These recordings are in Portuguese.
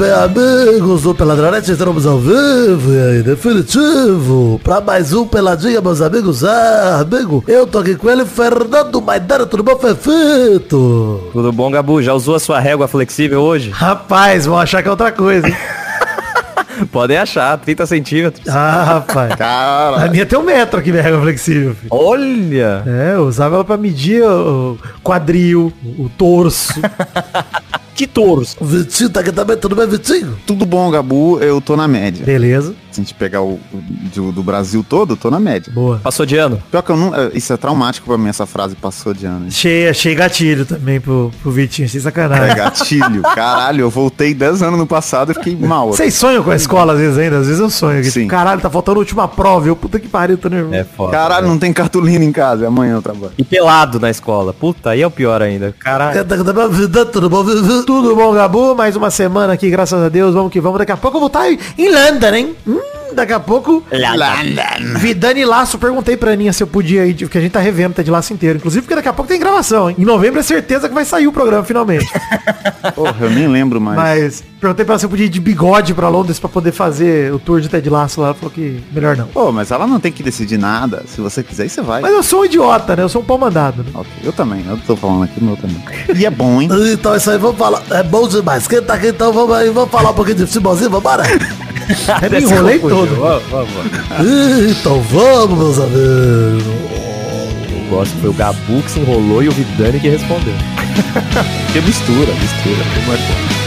bem, amigos do Peladronete, estamos ao vivo e definitivo, pra mais um Peladinha, meus amigos. Ah, amigo, eu tô aqui com ele, Fernando Maidana, tudo bom, Fefito? Tudo bom, Gabu? Já usou a sua régua flexível hoje? Rapaz, vão achar que é outra coisa, hein? Podem achar, 30 centímetros. Ah, rapaz. Cara, A minha tem um metro aqui, minha régua flexível. filho. Olha! É, eu usava ela pra medir o quadril, o torso. Que touros! O Vitinho tá aqui também, tudo bem, Vitinho? tudo bom, Gabu? Eu tô na média. Beleza, Se a gente pegar o, do, do Brasil todo, eu tô na média. boa. Passou de ano? Pior que eu não. é, Isso é traumático pra mim, essa frase passou de ano. Achei, achei gatilho também pro, pro Vitinho, achei É sacanagem. gatilho. Caralho, eu voltei 10 anos no passado e fiquei mal. Vocês sonham com a escola às vezes ainda? Às vezes eu sonho. que, Sim. tipo, Caralho, tá faltando a última prova. Eu, puta que pariu, tô nervoso. É foda. Caralho, não tem cartolina em casa. Amanhã eu trabalho. E pelado na escola. Puta, aí é o pior ainda. Caralho. Tudo bom? Tudo bom, Gabu? Mais uma semana aqui, graças a Deus. Vamos que vamos. Daqui a pouco eu vou estar em London, hein? Hum, daqui a pouco. Vidani Laço, perguntei pra Aninha se eu podia ir, porque a gente tá revendo tá de laço inteiro. Inclusive, porque daqui a pouco tem gravação, hein? Em novembro é certeza que vai sair o programa, finalmente. Porra, eu nem lembro mais. Mas perguntei pra ela se eu podia ir de bigode pra Londres pra poder fazer o tour de Ted Laço lá. Ela falou que melhor não. Pô, mas ela não tem que decidir nada. Se você quiser, você vai. Mas eu sou um idiota, né? Eu sou um pau mandado, né? Ok, Eu também, eu tô falando aqui, o meu também. E é bom, hein? Então isso aí, vamos falar. É bom demais. Quem tá aqui, então vamos aí, vamos falar um pouquinho de futebolzinho, vambora? Até me enrolei todo. Vamos, vamos. Então vamos, meus amigos. Eu gosto que foi o Gabu que se enrolou e o Vidani que respondeu. Que mistura, mistura. Como é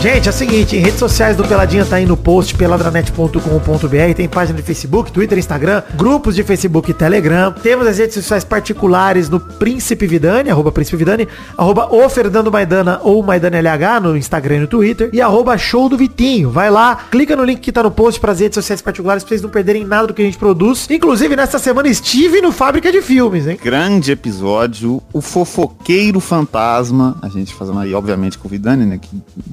Gente, é o seguinte, em redes sociais do Peladinha tá aí no post peladranet.com.br, tem página de Facebook, Twitter, Instagram, grupos de Facebook e Telegram. Temos as redes sociais particulares no Príncipe Vidani, arroba Príncipe Vidani, arroba o Fernando Maidana ou Maidana LH no Instagram e no Twitter, e arroba Show do Vitinho. Vai lá, clica no link que tá no post para as redes sociais particulares pra vocês não perderem nada do que a gente produz. Inclusive, nesta semana estive no Fábrica de Filmes, hein? Grande episódio, o fofoqueiro fantasma. A gente fazendo aí, obviamente, com o Vidani, né? Que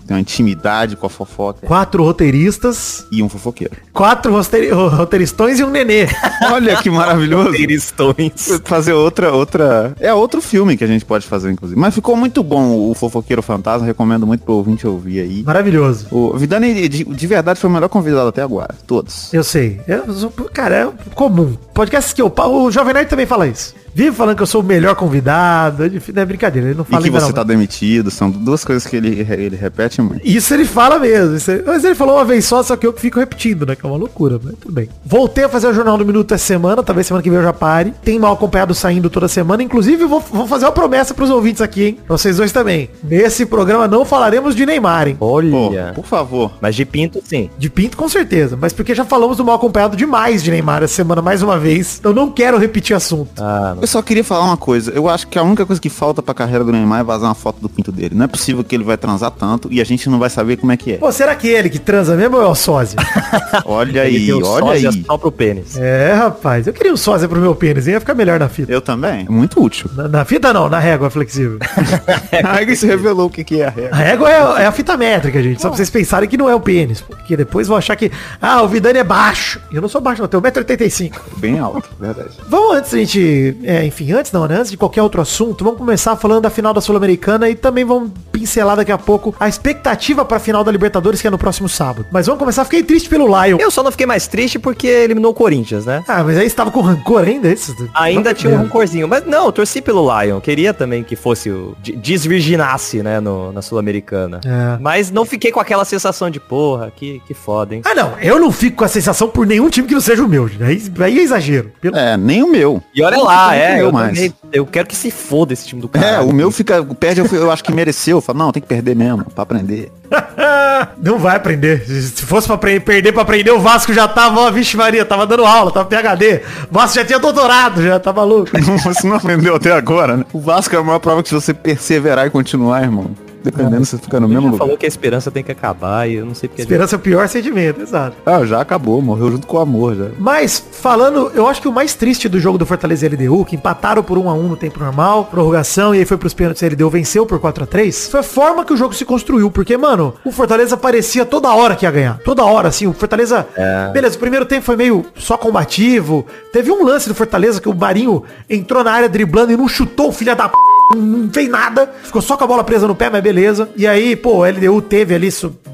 tem uma intimidade com a fofoca. Quatro roteiristas, E um fofoqueiro. quatro roteiri- roteiristões e um nenê. Olha que maravilhoso. Cristões. fazer outra, outra. É outro filme que a gente pode fazer, inclusive. Mas ficou muito bom o Fofoqueiro Fantasma. Recomendo muito pro ouvinte ouvir aí. Maravilhoso. O Vidani, de, de verdade, foi o melhor convidado até agora. Todos. Eu sei. Eu cara, é comum. Podcast que eu. O Jovem Nerd também fala isso. Vive falando que eu sou o melhor convidado. É Não é brincadeira, ele não E fala que ainda você não. tá demitido. São duas coisas que ele, ele repete muito. Isso ele fala mesmo. isso ele- Mas ele falou uma vez só, só que eu que fico repetindo, né? Que é uma loucura, mas tudo bem. Voltei a fazer o Jornal do Minuto essa semana, talvez semana que vem eu já pare. Tem mal acompanhado saindo toda semana. Inclusive, eu vou, vou fazer uma promessa pros ouvintes aqui, hein? Pra vocês dois também. Nesse programa não falaremos de Neymar, hein? Pô, Olha. por favor. Mas de pinto, sim. De Pinto, com certeza. Mas porque já falamos do mal acompanhado demais de Neymar essa semana, mais uma vez. Eu não quero repetir assunto. Ah, Eu só queria falar uma coisa. Eu acho que a única coisa que falta pra carreira do Neymar é vazar uma foto do pinto dele. Não é possível que ele vai transar tanto e a gente não vai saber como é que é. Pô, será que ele que transa mesmo ou é o sósia? Olha aí, o olha aí. sósia só pro pênis. é, rapaz. Eu queria um sósia pro meu pênis? Ia ficar melhor na fita. Eu também. É muito útil. Na, na fita não, na régua flexível. Aí se revelou o que, que é a regra. A régua é, é a fita métrica, gente. Só pra vocês pensarem que não é o pênis. Porque depois vão achar que, ah, o Vidani é baixo. Eu não sou baixo, não. Eu tenho 1,85m. Bem alto, verdade. Vamos antes da gente, é, enfim, antes não, né? Antes de qualquer outro assunto, vamos começar falando da final da Sul-Americana e também vamos pincelar daqui a pouco a expectativa pra final da Libertadores, que é no próximo sábado. Mas vamos começar, fiquei triste pelo Lion. Eu só não fiquei mais triste porque eliminou o Corinthians, né? Ah, mas aí estava com rancor ainda, é isso? Ainda tinha um Não. rancorzinho. Mas não, eu torci pelo Lion. Queria também que fosse o. de- Desvirginasse, né, no, na Sul-Americana. É. Mas não fiquei com aquela sensação de, porra, que, que foda, hein? Ah, não, eu não fico com a sensação por nenhum time que não seja o meu, gente. Aí, é exagero. Pelo- É, nem o meu. E olha Não lá, é, meu eu, mais. também- eu quero que se foda esse time do cara. É, o meu fica. Perde, eu, eu acho que mereceu. Eu falo, não, tem que perder mesmo, pra aprender. não vai aprender. Se fosse pra perder pra aprender, o Vasco já tava, ó, vixe Maria, tava dando aula, tava PHD. O Vasco já tinha doutorado, já tá maluco. Você não aprendeu até agora, né? O Vasco é a maior prova que se você perseverar e continuar, irmão. Dependendo se fica no Ele mesmo lugar. falou que a esperança tem que acabar e eu não sei porque... Esperança é o pior sentimento, exato. Ah, já acabou, morreu junto com o amor já. Mas, falando, eu acho que o mais triste do jogo do Fortaleza e LDU, que empataram por 1 a 1 no tempo normal, prorrogação, e aí foi pros pênaltis e a LDU venceu por 4 a 3 foi a forma que o jogo se construiu. Porque, mano, o Fortaleza parecia toda hora que ia ganhar. Toda hora, assim, o Fortaleza... Beleza, o primeiro tempo foi meio só combativo. Teve um lance do Fortaleza que o Barinho entrou na área driblando e não chutou o filho da p... Não fez nada, ficou só com a bola presa no pé, mas beleza. E aí, pô, o LDU teve ali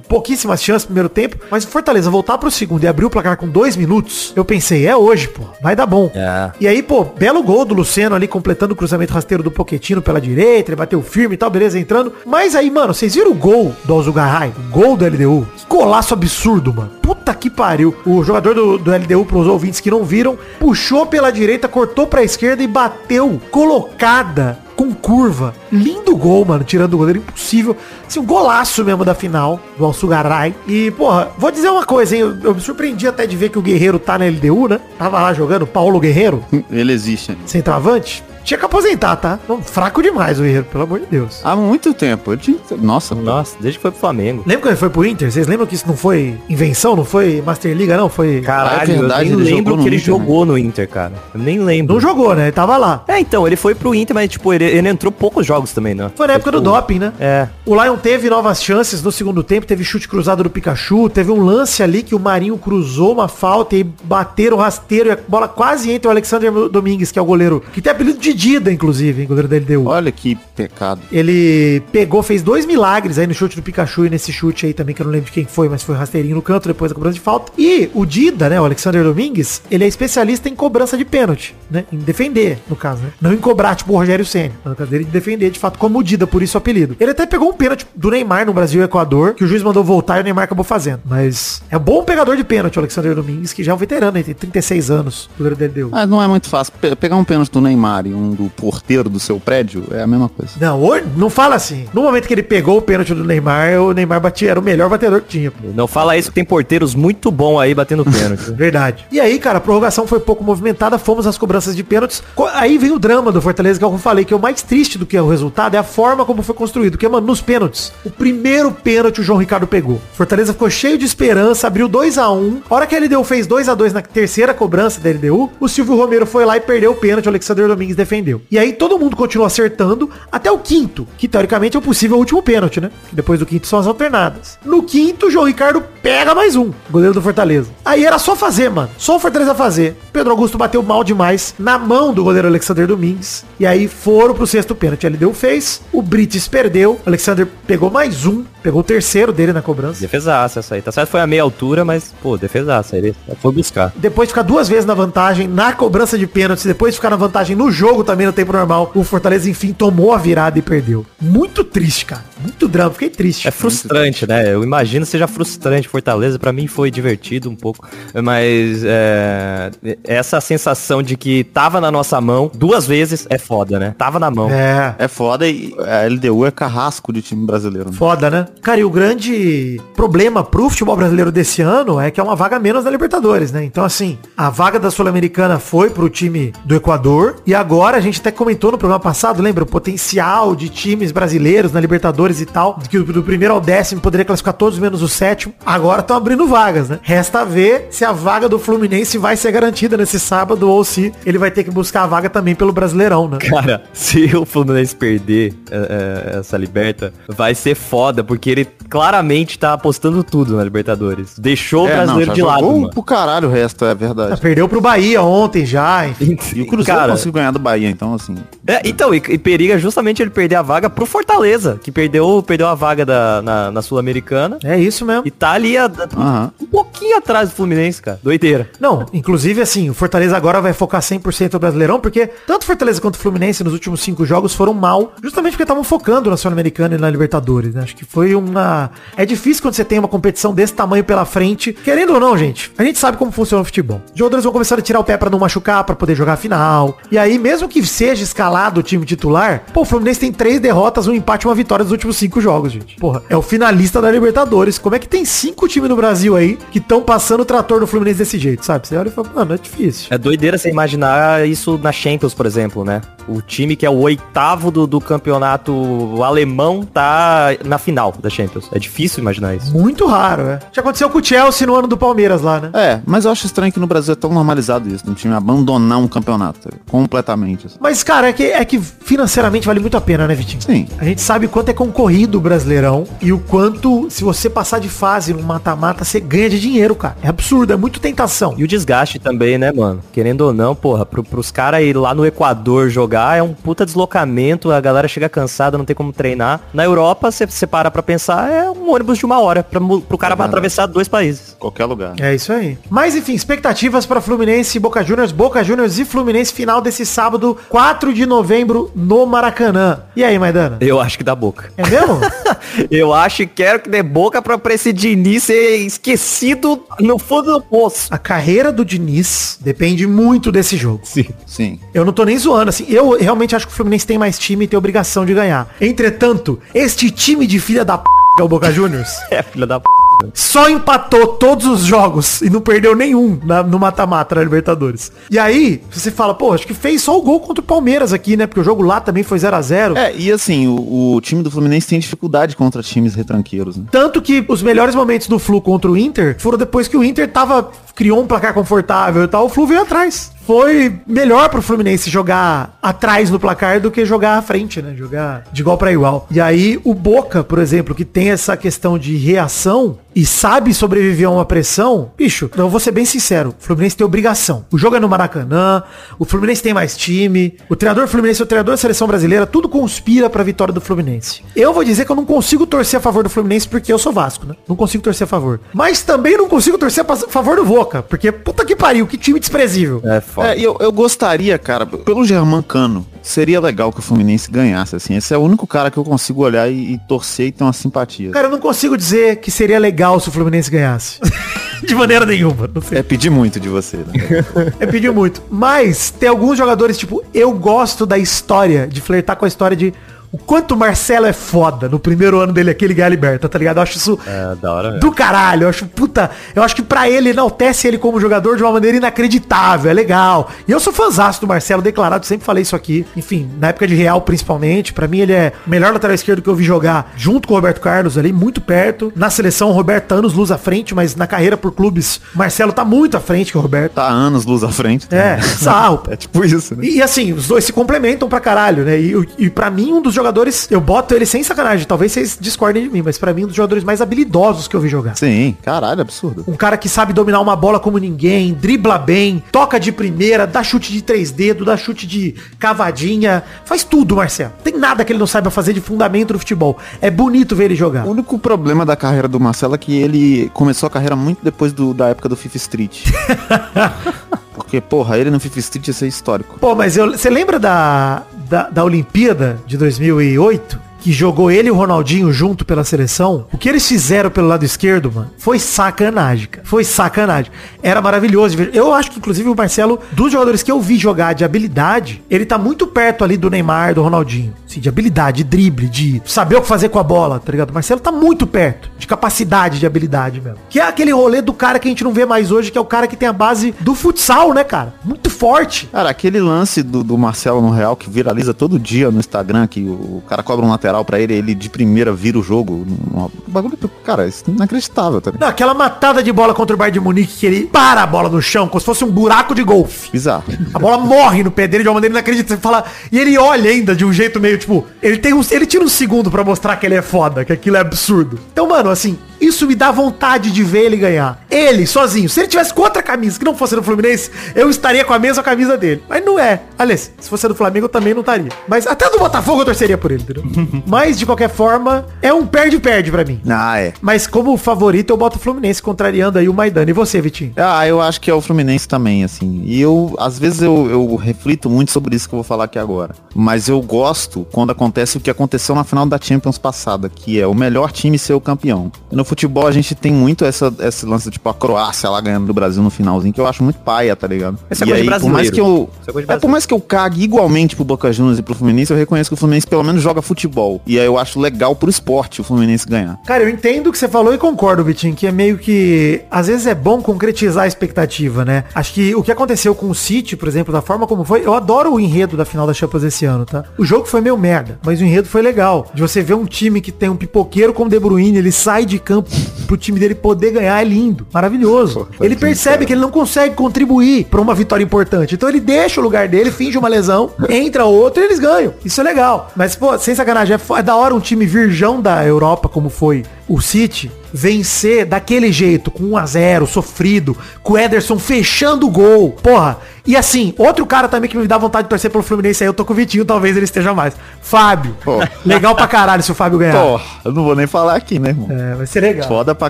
pouquíssimas chances no primeiro tempo, mas o Fortaleza voltar pro segundo e abrir o placar com dois minutos, eu pensei, é hoje, pô, vai dar bom. É. E aí, pô, belo gol do Luciano ali, completando o cruzamento rasteiro do Poquetino pela direita, ele bateu firme e tal, beleza, entrando. Mas aí, mano, vocês viram o gol do Alzugaray? O gol do LDU? Que golaço absurdo, mano. Puta que pariu. O jogador do, do LDU, pros ouvintes que não viram, puxou pela direita, cortou pra esquerda e bateu colocada com curva. Lindo gol, mano, tirando o goleiro. Impossível. Assim, um golaço mesmo da final do Alçugaray. E, porra, vou dizer uma coisa, hein? Eu, eu me surpreendi até de ver que o Guerreiro tá na LDU, né? Tava lá jogando, Paulo Guerreiro, Ele existe ainda. centroavante. Tinha que aposentar, tá? Fraco demais o Guerreiro, pelo amor de Deus. Há muito tempo. Tinha... Nossa, Nossa, desde que foi pro Flamengo. Lembra quando ele foi pro Inter? Vocês lembram que isso não foi invenção? Não foi Master Liga, não? Foi... Caralho, é verdade, eu nem ele lembro que ele Inter, né? jogou no Inter, cara. Eu nem lembro. Não jogou, né? Ele tava lá. É, então, ele foi pro Inter, mas, tipo, ele, ele entrou poucos jogos também, né? Foi na época do Tipo, doping, né? É. O Lion teve novas chances no segundo tempo, teve chute cruzado do Pikachu, teve um lance ali que o Marinho cruzou uma falta e bateram o rasteiro e a bola quase entra o Alexander Domingues, que é o goleiro, que tem apelido de Dida, inclusive, hein, goleiro da LDU. olha que pecado. Ele pegou, fez dois milagres aí no chute do Pikachu e nesse chute aí também, que eu não lembro de quem foi, mas foi rasteirinho no canto depois da cobrança de falta. E o Dida, né, o Alexander Domingues, ele é especialista em cobrança de pênalti, né? Em defender, no caso, né? Não em cobrar, tipo o Rogério Senna. No caso dele, de defender, de fato, como o Dida, por isso o apelido. Ele até pegou um pênalti do Neymar no Brasil e Equador, que o juiz mandou voltar e o Neymar acabou fazendo. Mas é bom pegador de pênalti, o Alexander Domingues, que já é um veterano, ele tem 36 anos, o goleiro dele deu. Ah, não é muito fácil. Pe- pegar um pênalti do Neymar e um do porteiro do seu prédio é a mesma coisa. Não, hoje- não fala assim. No momento que ele pegou o pênalti do Neymar, o Neymar batia, era o melhor batedor que tinha. pô. Não fala isso que tem porteiros muito bom aí batendo pênalti. Verdade. E aí, cara, a prorrogação foi pouco movimentada, fomos às cobranças de pênaltis. Aí vem o drama do Fortaleza, que é o que eu falei, que é o mais triste do que é o resultado, é a forma como foi construído. Porque, mano, nos pênaltis, o primeiro pênalti o João Ricardo pegou. Fortaleza ficou cheio de esperança, abriu 2 a 1 A hora que a LDU fez 2 a 2 na terceira cobrança da LDU, o Silvio Romero foi lá e perdeu o pênalti, o Alexander Domingues defendeu. E aí todo mundo continuou acertando até o quinto, que teoricamente é o possível último pênalti, né? Depois do quinto são as alternadas. No quinto, o João Ricardo pega mais um, goleiro do Fortaleza. Aí era só fazer, mano. Só o Fortaleza fazer. Pedro Augusto bateu mal demais na mão do goleiro Alexander Domingues. E aí foram pro sexto pênalti. Ele deu fez. O Brites perdeu. O Alexander pegou mais um. Pegou o terceiro dele na cobrança. defesaça essa aí. Tá certo, foi a meia altura, mas, pô, defesaça. Ele foi buscar. Depois de ficar duas vezes na vantagem na cobrança de pênaltis, depois de ficar na vantagem no jogo também no tempo normal, o Fortaleza enfim tomou a virada e perdeu. Muito triste, cara. Muito drama. Fiquei triste. É frustrante, né? Eu imagino que seja frustrante Fortaleza. Pra mim foi divertido um pouco. Mas é, essa sensação de que tava na nossa mão duas vezes é foda, né? Tava na mão. É. É foda e a LDU é carrasco de time brasileiro. Né? Foda, né? Cara, e o grande problema pro futebol brasileiro desse ano é que é uma vaga menos da Libertadores, né? Então, assim, a vaga da Sul-Americana foi pro time do Equador e agora a gente até comentou no programa passado, lembra? O potencial de times brasileiros na Libertadores e tal, que do, primeiro ao décimo poderia classificar todos menos o sétimo. Agora estão abrindo vagas, né? Resta ver se a vaga do Fluminense vai ser garantida nesse sábado ou se ele vai ter que buscar a vaga também pelo Brasileirão, né? Cara, se o Fluminense perder é, é, essa liberta, vai ser foda, porque ele claramente tá apostando tudo na Libertadores. Deixou o É, não, brasileiro já de lado, mano. pro caralho o resto, é Ah, verdade. Perdeu pro Bahia ontem já, enfim. E o Cruzeiro Cara, conseguiu ganhar do Bahia, então assim. É, então, e, e periga justamente ele perder a vaga pro Fortaleza, que perdeu, perdeu a vaga da, na, na Sul-Americana. É isso mesmo. E tá ali a- Aham. um pouquinho atrás do Fluminense, cara. Doideira. Não, inclusive assim, o Fortaleza agora vai focar 100% no Brasileirão, porque tanto Fortaleza quanto o Fluminense nos últimos cinco jogos foram mal, justamente porque estavam focando na Sul-Americana e na Libertadores, né? Acho que foi uma... É difícil quando você tem uma competição desse tamanho pela frente. Querendo ou não, gente, a gente sabe como funciona o futebol. Os jogadores vão começar a tirar o pé pra não machucar, pra poder jogar a final. E aí, mesmo mesmo que seja escalado o time titular, pô, o Fluminense tem três derrotas, um empate e uma vitória nos últimos cinco jogos, gente. Porra, é o finalista da Libertadores. Como é que tem cinco times no Brasil aí que estão passando o trator do Fluminense desse jeito, sabe? Você olha e fala, mano, é difícil. É doideira você imaginar isso na Champions, por exemplo, né? O time que é o oitavo do, do campeonato alemão tá na final da Champions. É difícil imaginar isso. Muito raro, é. Já aconteceu com o Chelsea no ano do Palmeiras lá, né? É, mas eu acho estranho que no Brasil é tão normalizado isso, um time abandonar um campeonato completamente. Assim. Mas, cara, é que, é que financeiramente vale muito a pena, né, Vitinho? Sim. A gente sabe o quanto é concorrido o Brasileirão e o quanto, se você passar de fase no mata-mata, você ganha de dinheiro, cara. É absurdo, é muito tentação. E o desgaste também, né, mano? Querendo ou não, porra, pro, pros caras ir lá no Equador jogar é um puta deslocamento, a galera chega cansada, não tem como treinar. Na Europa, você para pra pensar, é um ônibus de uma hora pra, pro cara É verdade. atravessar dois países. Qualquer lugar. É isso aí. Mas enfim, expectativas para Fluminense e Boca Juniors, Boca Juniors e Fluminense final desse sábado, 4 de novembro no Maracanã. E aí, Maidana? Eu acho que dá boca. É mesmo? Eu acho que quero que dê boca pra, pra esse Diniz ser esquecido no fundo do poço. A carreira do Diniz depende muito desse jogo. Sim. Sim. Eu não tô nem zoando, assim. Eu realmente acho que o Fluminense tem mais time e tem obrigação de ganhar. Entretanto, este time de filha da p que é o Boca Juniors É, filha da p. só empatou todos os jogos e não perdeu nenhum na- no mata-mata da Libertadores. E aí, você fala, pô, acho que fez só o gol contra o Palmeiras aqui, né? Porque o jogo lá também foi 0 a 0 É, e assim, o, o time do Fluminense tem dificuldade contra times retranqueiros, né? Tanto que os melhores momentos do Flu contra o Inter foram depois que o Inter tava, criou um placar confortável e tal, o Flu veio atrás. Foi melhor pro Fluminense jogar atrás no placar do que jogar à frente, né? Jogar de igual para igual. E aí o Boca, por exemplo, que tem essa questão de reação e sabe sobreviver a uma pressão, bicho, eu vou ser bem sincero, o Fluminense tem obrigação. O jogo é no Maracanã, o Fluminense tem mais time, o treinador Fluminense, o treinador da seleção brasileira, tudo conspira pra vitória do Fluminense. Eu vou dizer que eu não consigo torcer a favor do Fluminense porque eu sou Vasco, né? Não consigo torcer a favor. Mas também não consigo torcer a favor do Boca, porque puta que pariu, que time desprezível. É foda. É, e eu, eu gostaria, cara, pelo Germán Cano, seria legal que o Fluminense ganhasse, assim. Esse é o único cara que eu consigo olhar e, e torcer e ter uma simpatia. Cara, eu não consigo dizer que seria legal se o Fluminense ganhasse. De maneira nenhuma. Não sei. É pedir muito de você, né? É pedir muito. Mas tem alguns jogadores, tipo, eu gosto da história, de flertar com a história de o quanto o Marcelo é foda no primeiro ano dele aqui, ele ganha a liberta, tá ligado? Eu acho isso É, da hora mesmo. do caralho. Eu acho, puta, eu acho que pra ele enaltece ele como jogador de uma maneira inacreditável, é legal. E eu sou fãzaço do Marcelo, declarado, sempre falei isso aqui. Enfim, na época de Real principalmente, pra mim ele é o melhor lateral esquerdo que eu vi jogar junto com o Roberto Carlos ali, muito perto. Na seleção, o Roberto tá anos luz à frente, mas na carreira por clubes, o Marcelo tá muito à frente que o Roberto. Tá anos luz à frente. É, sarro. É tipo isso, né? E, e assim, os dois se complementam pra caralho, né? E, e pra mim, um dos jogadores, eu boto ele sem sacanagem, talvez vocês discordem de mim, mas pra mim, um dos jogadores mais habilidosos que eu vi jogar. Sim, caralho, absurdo. Um cara que sabe dominar uma bola como ninguém, dribla bem, toca de primeira, dá chute de três dedos, dá chute de cavadinha, faz tudo, Marcelo. Tem nada que ele não saiba fazer de fundamento do futebol. É bonito ver ele jogar. O único problema da carreira do Marcelo é que ele começou a carreira muito depois do- da época do FIFA Street. Porque, porra, ele no FIFA Street ia ser histórico. Pô, mas você lembra da, da, da Olimpíada de 2008? Que jogou ele e o Ronaldinho junto pela seleção. O que eles fizeram pelo lado esquerdo, mano, foi sacanagem, cara. Foi sacanagem. Era maravilhoso. Eu acho que, inclusive, o Marcelo, dos jogadores que eu vi jogar de habilidade, ele tá muito perto ali do Neymar, do Ronaldinho. Assim, de habilidade, de drible, de saber o que fazer com a bola, tá ligado? O Marcelo tá muito perto de capacidade, de habilidade mesmo. Que é aquele rolê do cara que a gente não vê mais hoje, que é o cara que tem a base do futsal, né, cara? Muito forte. Cara, aquele lance do, do Marcelo no Real que viraliza todo dia no Instagram, que o cara cobra um lateral pra ele, ele de primeira vira o jogo. Um bagulho, cara, isso é inacreditável, tá ligado? Não, aquela matada de bola contra o Bayern de Munique que ele para a bola no chão, como se fosse um buraco de golfe. Bizarro. A bola morre no pé dele de uma maneira inacreditável. Fala, e ele olha ainda de um jeito meio tipo, ele tem um, ele tira um segundo pra mostrar que ele é foda, que aquilo é absurdo. Então, mano, assim, isso me dá vontade de ver ele ganhar. Ele, sozinho. Se ele tivesse com outra camisa que não fosse do Fluminense, eu estaria com a mesma camisa dele. Mas não é. Aliás, se fosse do Flamengo, eu também não estaria. Mas até do Botafogo eu torceria por ele, entendeu? Mas, de qualquer forma, é um perde-perde pra mim. Ah, é. Mas como favorito, eu boto o Fluminense contrariando aí o Maidana. E você, Vitinho? Ah, eu acho que é o Fluminense também, assim. E eu, às vezes, eu, eu reflito muito sobre isso que eu vou falar aqui agora. Mas eu gosto quando acontece o que aconteceu na final da Champions passada, que é o melhor time ser o campeão. E no futebol a gente tem muito essa, esse lance, tipo, a Croácia lá ganhando do Brasil no finalzinho, que eu acho muito paia, tá ligado? Essa e coisa aí, por mais que eu. De É, por mais que eu cague igualmente pro Boca Juniors e pro Fluminense, eu reconheço que o Fluminense pelo menos joga futebol. E aí eu acho legal pro esporte o Fluminense ganhar. Cara, eu entendo o que você falou e concordo, Vitinho, que é meio que. Às vezes é bom concretizar a expectativa, né? Acho que o que aconteceu com o City, por exemplo, da forma como foi. Eu adoro o enredo da final da Champions esse ano, tá? O jogo foi meio merda, mas o enredo foi legal. De você ver um time que tem um pipoqueiro como De Bruyne, ele sai de campo pro time dele poder ganhar, é lindo, maravilhoso. Pô, ele tadinho, percebe cara. que ele não consegue contribuir pra uma vitória importante. Então ele deixa o lugar dele, finge uma lesão, entra outro e eles ganham. Isso é legal. Mas, pô, sem sacanagem, é, é da hora um time virgão da Europa, como foi o City, vencer daquele jeito, com 1 a 0 sofrido, com o Ederson fechando o gol. Porra. E assim, outro cara também que me dá vontade de torcer pelo Fluminense aí, eu tô com o Vitinho, talvez ele esteja mais. Fábio. Pô. Legal pra caralho se o Fábio ganhar. Pô, eu não vou nem falar aqui, né, irmão? É, vai ser legal. Foda pra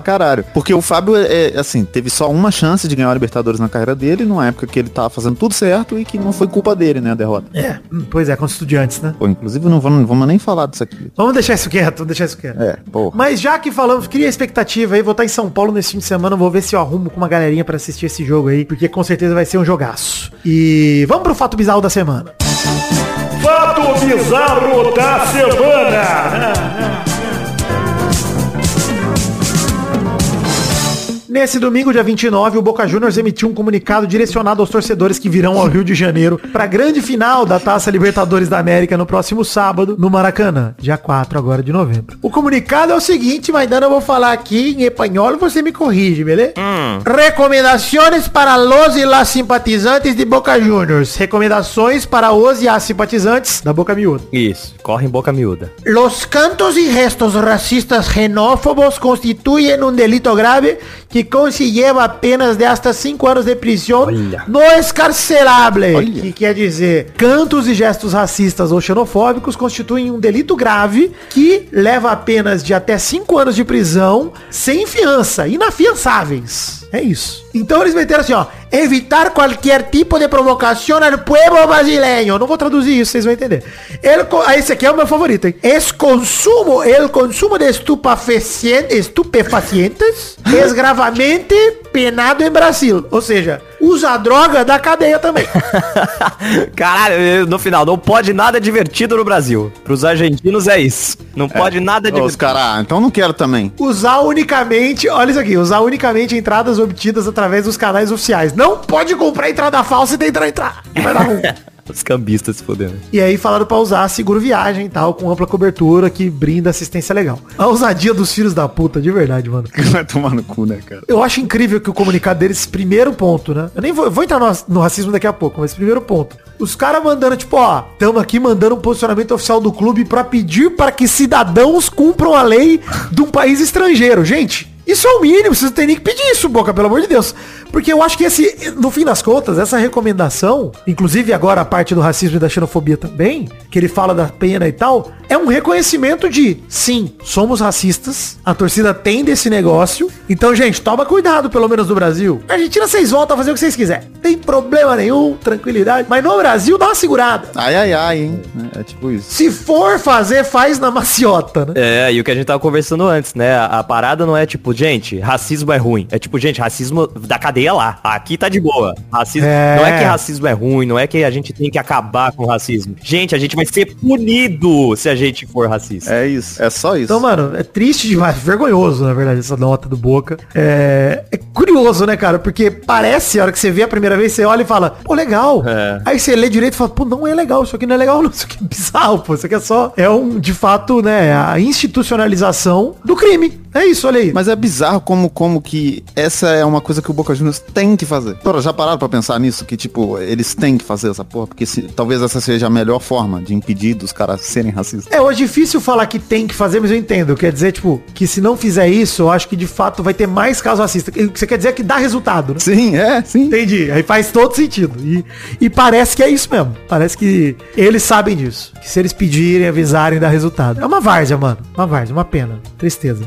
caralho. Porque o Fábio, é, é, assim, teve só uma chance de ganhar a Libertadores na carreira dele, numa época que ele tava fazendo tudo certo e que não foi culpa dele, né, a derrota. É, hum, pois é, com os estudiantes, né? Pô, inclusive não vamos, não vamos nem falar disso aqui. Vamos deixar isso quieto, vamos deixar isso quieto. É, pô. Mas já que falamos, cria expectativa aí, vou estar em São Paulo nesse fim de semana, vou ver se eu arrumo com uma galerinha pra assistir esse jogo aí, porque com certeza vai ser um jogaço. E vamos pro fato bizarro da semana. Fato bizarro da semana. Nesse domingo, dia 29, o Boca Juniors emitiu um comunicado direcionado aos torcedores que virão ao Rio de Janeiro para a grande final da Taça Libertadores da América no próximo sábado, no Maracanã, dia 4 agora de novembro. O comunicado é o seguinte, Maidana, eu vou falar aqui em espanhol, você me corrige, beleza? Recomendações para los e las simpatizantes de Boca Juniors. Recomendações para os e as simpatizantes da Boca Miúda. Isso, corre em boca miúda. Los cantos y gestos racistas xenófobos constituyen un delito grave que conlleva penas de hasta 5 anos de prisão Olha. no escarcelable. Olha. Que quer dizer, cantos e gestos racistas ou xenofóbicos constituem um delito grave que leva a penas de até 5 anos de prisão sem fiança, inafiançáveis. É isso. Então eles meteram assim, ó. Evitar qualquer tipo de provocação ao povo brasileiro. Não vou traduzir isso, vocês vão entender. El, ah, esse aqui é o meu favorito, hein? Es consumo, el consumo de estupefacientes, estupefacientes es gravamente penado em Brasil. Ou seja, usa droga da cadeia também. Caralho, no final, não pode nada divertido no Brasil. Pros argentinos é isso. Não pode nada Os divertido. caras, ah, então não quero também. usar unicamente, olha isso aqui, usar unicamente entradas obtidas através dos canais oficiais. Não pode comprar entrada falsa e tentar entrar. Vai dar ruim. Os cambistas se fodendo. E aí falaram pra usar seguro viagem e tal, com ampla cobertura que brinda assistência legal. A ousadia dos filhos da puta, de verdade, mano. Vai tomar no cu, né, cara? Eu acho incrível que o comunicado deles, primeiro ponto, né? Eu nem vou, vou entrar no, no racismo daqui a pouco, mas primeiro ponto. Os caras mandando, tipo, ó, tamo aqui mandando um posicionamento oficial do clube pra pedir para que cidadãos cumpram a lei de um país estrangeiro. Gente, isso é o mínimo, vocês não tem nem que pedir isso, Boca, pelo amor de Deus. Porque eu acho que esse, no fim das contas, essa recomendação, inclusive agora a parte do racismo e da xenofobia também, que ele fala da pena e tal, é um reconhecimento de, sim, somos racistas, a torcida tem desse negócio, então, gente, toma cuidado, pelo menos no Brasil. Na Argentina vocês voltam a fazer o que vocês quiserem. Problema nenhum, tranquilidade. Mas no Brasil dá uma segurada. Ai, ai, ai, hein? É tipo isso. Se for fazer, faz na maciota, né? É, e o que a gente tava conversando antes, né? A, a parada não é tipo, gente, racismo é ruim. É tipo, gente, racismo da cadeia lá. Aqui tá de boa. Racismo. É. Não é que racismo é ruim, não é que a gente tem que acabar com o racismo. Gente, a gente vai ser punido se a gente for racista. É isso. É só isso. Então, mano, é triste demais, vergonhoso, na verdade, essa nota do Boca. É, é curioso, né, cara? Porque parece, a hora que você vê a primeira vez, você olha e fala, pô, legal. É. Aí você lê direito e fala, pô, não é legal, isso aqui não é legal, não, isso aqui é bizarro, pô. Isso aqui é só, é um, de fato, né, a institucionalização do crime. É isso, olha aí. Mas é bizarro como, como que essa é uma coisa que o Boca Juniors tem que fazer. Pô, já pararam pra pensar nisso? Que, tipo, eles têm que fazer essa porra? Porque se- talvez essa seja a melhor forma de impedir dos caras serem racistas. É, hoje é difícil falar que tem que fazer, mas eu entendo. Quer dizer, tipo, que se não fizer isso, eu acho que de fato vai ter mais caso racista. O que você quer dizer é que dá resultado, né? Sim, é, sim. Entendi. Aí faz todo sentido. E, e parece que é isso mesmo. Parece que eles sabem disso. Que se eles pedirem, avisarem, dá resultado. É uma várzea, mano. Uma várzea, uma pena. Tristeza.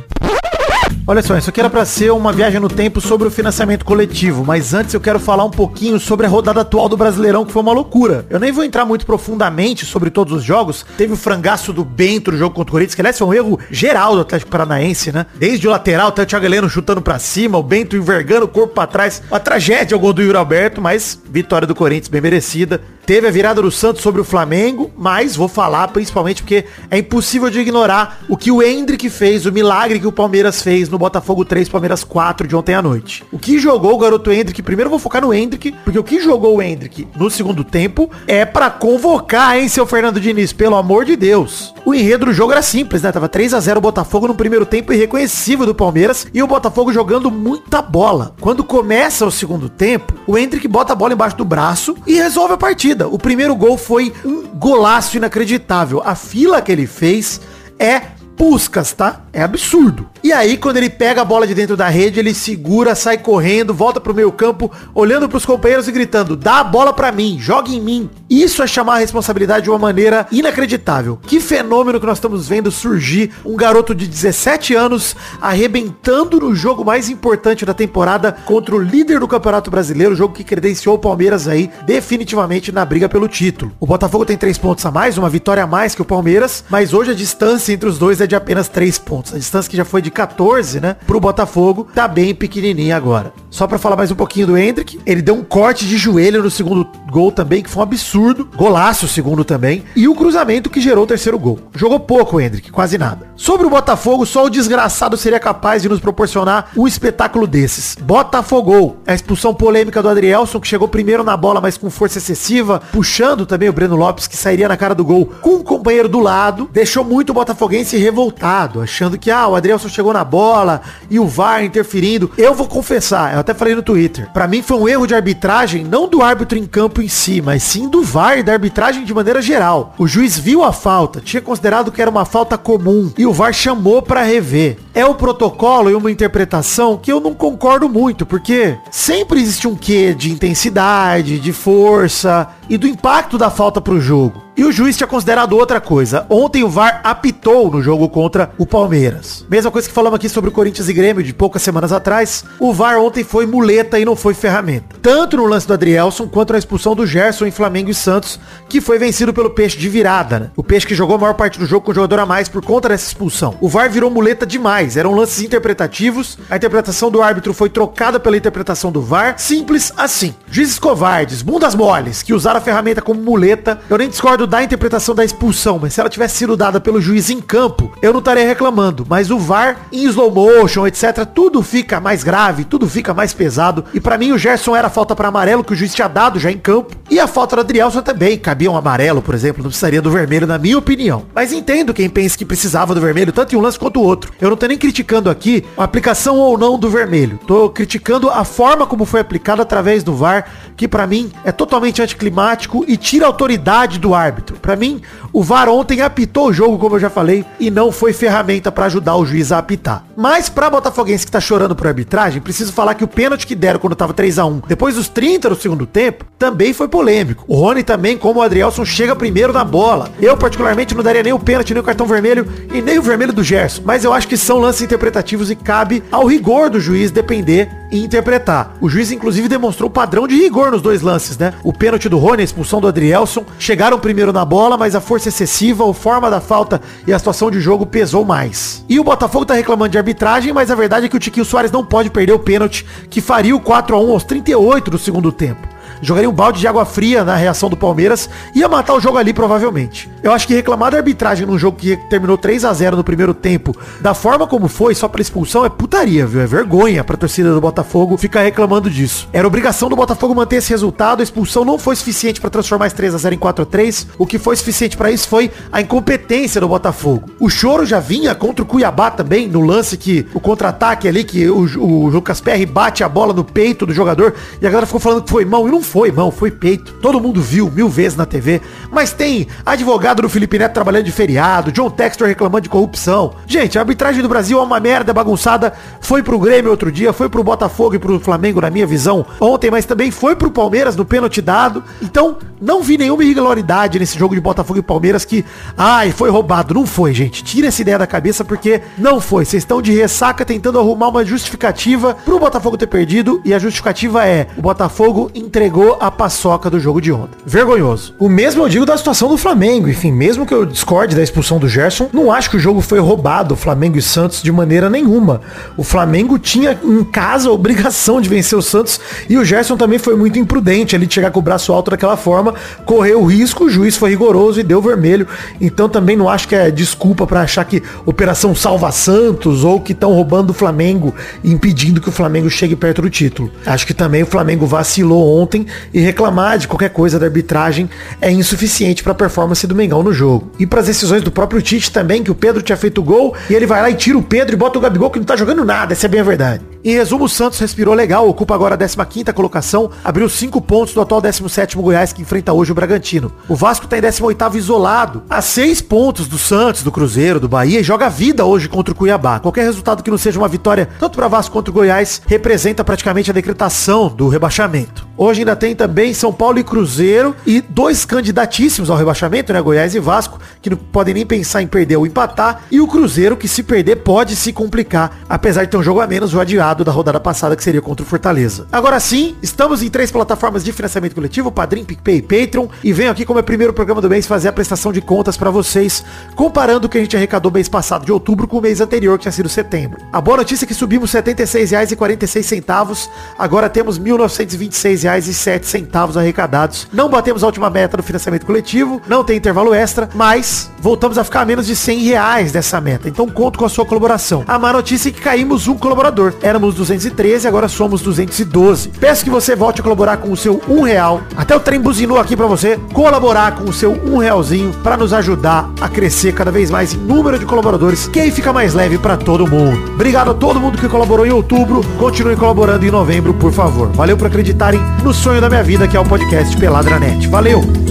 Olha só, isso aqui era pra ser uma viagem no tempo sobre o financiamento coletivo, mas antes eu quero falar um pouquinho sobre a rodada atual do Brasileirão, que foi uma loucura. Eu nem vou entrar muito profundamente sobre todos os jogos. Teve o frangaço do Bento no jogo contra o Corinthians, que aliás foi um erro geral do Atlético Paranaense, né? Desde o lateral até o Thiago Heleno chutando pra cima, o Bento envergando o corpo pra trás. Uma tragédia o gol do Yuri Alberto, mas vitória do Corinthians bem merecida. Teve a virada do Santos sobre o Flamengo, mas vou falar principalmente porque é impossível de ignorar o que o Hendrick fez, o milagre que o Palmeiras fez no Botafogo 3, Palmeiras 4 de ontem à noite. O que jogou o garoto Hendrick, primeiro eu vou focar no Hendrick, porque o que jogou o Hendrick no segundo tempo é pra convocar, hein, seu Fernando Diniz, pelo amor de Deus. O enredo do jogo era simples, né? Tava 3 a 0 o Botafogo no primeiro tempo irreconhecível do Palmeiras e o Botafogo jogando muita bola. Quando começa o segundo tempo, o Hendrick bota a bola embaixo do braço e resolve a partida. O primeiro gol foi um golaço inacreditável. A fila que ele fez é Puscas, tá? É absurdo. E aí, quando ele pega a bola de dentro da rede, ele segura, sai correndo, volta pro meio campo, olhando pros companheiros e gritando, dá a bola pra mim, joga em mim. Isso é chamar a responsabilidade de uma maneira inacreditável. Que fenômeno que nós estamos vendo surgir um garoto de 17 anos arrebentando no jogo mais importante da temporada contra o líder do Campeonato Brasileiro, jogo que credenciou o Palmeiras aí definitivamente na briga pelo título. O Botafogo tem três pontos a mais, uma vitória a mais que o Palmeiras, mas hoje a distância entre os dois é de apenas 3 pontos. A distância que já foi de 14, né, pro Botafogo, tá bem pequenininha agora. Só pra falar mais um pouquinho do Hendrick, ele deu um corte de joelho no segundo gol também, que foi um absurdo. Golaço o segundo também. E o cruzamento que gerou o terceiro gol. Jogou pouco o Hendrick, quase nada. Sobre o Botafogo, só o desgraçado seria capaz de nos proporcionar um espetáculo desses. Botafogou. A expulsão polêmica do Adrielson, que chegou primeiro na bola, mas com força excessiva, puxando também o Breno Lopes, que sairia na cara do gol com o companheiro do lado, deixou muito o botafoguense revoltado, achando que, ah, o Adrielson chegou na bola e o VAR interferindo. Eu vou confessar, eu até falei no Twitter, pra mim foi um erro de arbitragem, não do árbitro em campo em si, mas sim do VAR e da arbitragem de maneira geral. O juiz viu a falta, tinha considerado que era uma falta comum e o VAR chamou pra rever. É o protocolo e uma interpretação que eu não concordo muito, porque sempre existe um quê de intensidade, de força e do impacto da falta pro jogo. E o juiz tinha considerado outra coisa. Ontem o VAR apitou no jogo contra o Palmeiras. Mesma coisa que falamos aqui sobre o Corinthians e Grêmio de poucas semanas atrás. O VAR ontem foi muleta e não foi ferramenta. Tanto no lance do Adrielson quanto na expulsão do Gerson em Flamengo e Santos, que foi vencido pelo Peixe de virada, né? O Peixe que jogou a maior parte do jogo com o jogador a mais por conta dessa expulsão. O VAR virou muleta demais. Eram lances interpretativos. A interpretação do árbitro foi trocada pela interpretação do VAR. Simples assim. Juízes covardes, bundas moles, que usaram a ferramenta como muleta. Eu nem discordo da interpretação da expulsão, mas se ela tivesse sido dada pelo juiz em campo, eu não estaria reclamando. Mas o VAR em slow motion, etc, tudo fica mais grave, tudo fica mais pesado. E pra mim o Gerson era falta para amarelo que o juiz tinha dado já em campo. E a falta do Adrielson também cabia um amarelo, por exemplo, não precisaria do vermelho na minha opinião. Mas entendo quem pensa que precisava do vermelho, tanto em um lance quanto o outro. Eu não tô nem criticando aqui a aplicação ou não do vermelho. Tô criticando a forma como foi aplicado através do VAR, que pra mim é totalmente anticlimático e tira a autoridade do árbitro. Pra mim, o VAR ontem apitou o jogo, como eu já falei, e não foi ferramenta pra ajudar o juiz a apitar. Mas pra Botafoguense que tá chorando por arbitragem, preciso falar que o pênalti que deram quando tava 3 a 1 depois dos 30 do segundo tempo, também foi polêmico. O Rony também, como o Adrielson, chega primeiro na bola. Eu, particularmente, não daria nem o pênalti, nem o cartão vermelho e nem o vermelho do Gerson. Mas eu acho que são lances interpretativos e cabe ao rigor do juiz depender e interpretar. O juiz, inclusive, demonstrou padrão de rigor nos dois lances, né? O pênalti do Rony, a expulsão do Adrielson, chegaram primeiro na bola, mas a força excessiva, a forma da falta e a situação de jogo pesou mais. E o Botafogo tá reclamando de arbitragem, mas a verdade é que o Tiquinho Soares não pode perder o pênalti que faria o 4 a 1 aos 38 do segundo tempo jogaria um balde de água fria na reação do Palmeiras, ia matar o jogo ali provavelmente. Eu acho que reclamar da arbitragem num jogo que terminou 3 a 0 no primeiro tempo, da forma como foi, só pela expulsão, é putaria, viu? É vergonha pra torcida do Botafogo ficar reclamando disso. Era obrigação do Botafogo manter esse resultado, a expulsão não foi suficiente para transformar esse 3 a 0 em 4 a 3 o que foi suficiente para isso foi a incompetência do Botafogo. O choro já vinha contra o Cuiabá também, no lance que o contra-ataque ali, que o, o Lucas Perry bate a bola no peito do jogador, e a galera ficou falando que foi mão, e não foi mão, foi peito. Todo mundo viu mil vezes na TV. Mas tem advogado do Felipe Neto trabalhando de feriado, John Textor reclamando de corrupção. Gente, a arbitragem do Brasil é uma merda bagunçada. Foi pro Grêmio outro dia, foi pro Botafogo e pro Flamengo, na minha visão, ontem, mas também foi pro Palmeiras no pênalti dado. Então, não vi nenhuma irregularidade nesse jogo de Botafogo e Palmeiras que, ai, foi roubado. Não foi, gente. Tira essa ideia da cabeça porque não foi. Vocês estão de ressaca tentando arrumar uma justificativa pro Botafogo ter perdido e a justificativa é o Botafogo entregou a paçoca do jogo de ontem. Vergonhoso. O mesmo eu digo da situação do Flamengo. Enfim, mesmo que eu discorde da expulsão do Gerson, não acho que o jogo foi roubado, Flamengo e Santos, de maneira nenhuma. O Flamengo tinha em casa a obrigação de vencer o Santos e o Gerson também foi muito imprudente ali de chegar com o braço alto daquela forma, correu o risco, o juiz foi rigoroso e deu vermelho. Então também não acho que é desculpa para achar que Operação Salva Santos ou que estão roubando o Flamengo, impedindo que o Flamengo chegue perto do título. Acho que também o Flamengo vacilou ontem e reclamar de qualquer coisa da arbitragem é insuficiente para a performance do Mengão no jogo. E para as decisões do próprio Tite também, que o Pedro tinha feito gol e ele vai lá e tira o Pedro e bota o Gabigol que não tá jogando nada, essa é bem a verdade. Em resumo, o Santos respirou legal, ocupa agora a 15ª colocação, abriu 5 pontos do atual 17º Goiás que enfrenta hoje o Bragantino. O Vasco tá em 18º isolado, a 6 pontos do Santos, do Cruzeiro, do Bahia e joga vida hoje contra o Cuiabá. Qualquer resultado que não seja uma vitória, tanto para Vasco quanto Goiás, representa praticamente a decretação do rebaixamento. Hoje ainda tem também São Paulo e Cruzeiro e dois candidatíssimos ao rebaixamento, né, Goiás e Vasco, que não podem nem pensar em perder ou empatar, e o Cruzeiro que se perder pode se complicar, apesar de ter um jogo a menos o adiado da rodada passada que seria contra o Fortaleza. Agora sim, estamos em três plataformas de financiamento coletivo, Padrim, PicPay e Patreon, e venho aqui como é o primeiro programa do mês fazer a prestação de contas para vocês, comparando o que a gente arrecadou mês passado de outubro com o mês anterior, que tinha sido setembro. A boa notícia é que subimos R$ 76,46, agora temos R$ 1.926,07 arrecadados. Não batemos a última meta do financiamento coletivo, não tem intervalo extra, mas voltamos a ficar a menos de 100 reais dessa meta. Então conto com a sua colaboração. A má notícia é que caímos um colaborador. Éramos 213, agora somos 212. Peço que você volte a colaborar com o seu um real. Até o trem buzinou aqui para você colaborar com o seu um realzinho para nos ajudar a crescer cada vez mais em número de colaboradores, que aí fica mais leve para todo mundo. Obrigado a todo mundo que colaborou em outubro. Continue colaborando em novembro, por favor. Valeu por acreditarem no sonho da minha vida, que é o podcast Peladranet. Valeu!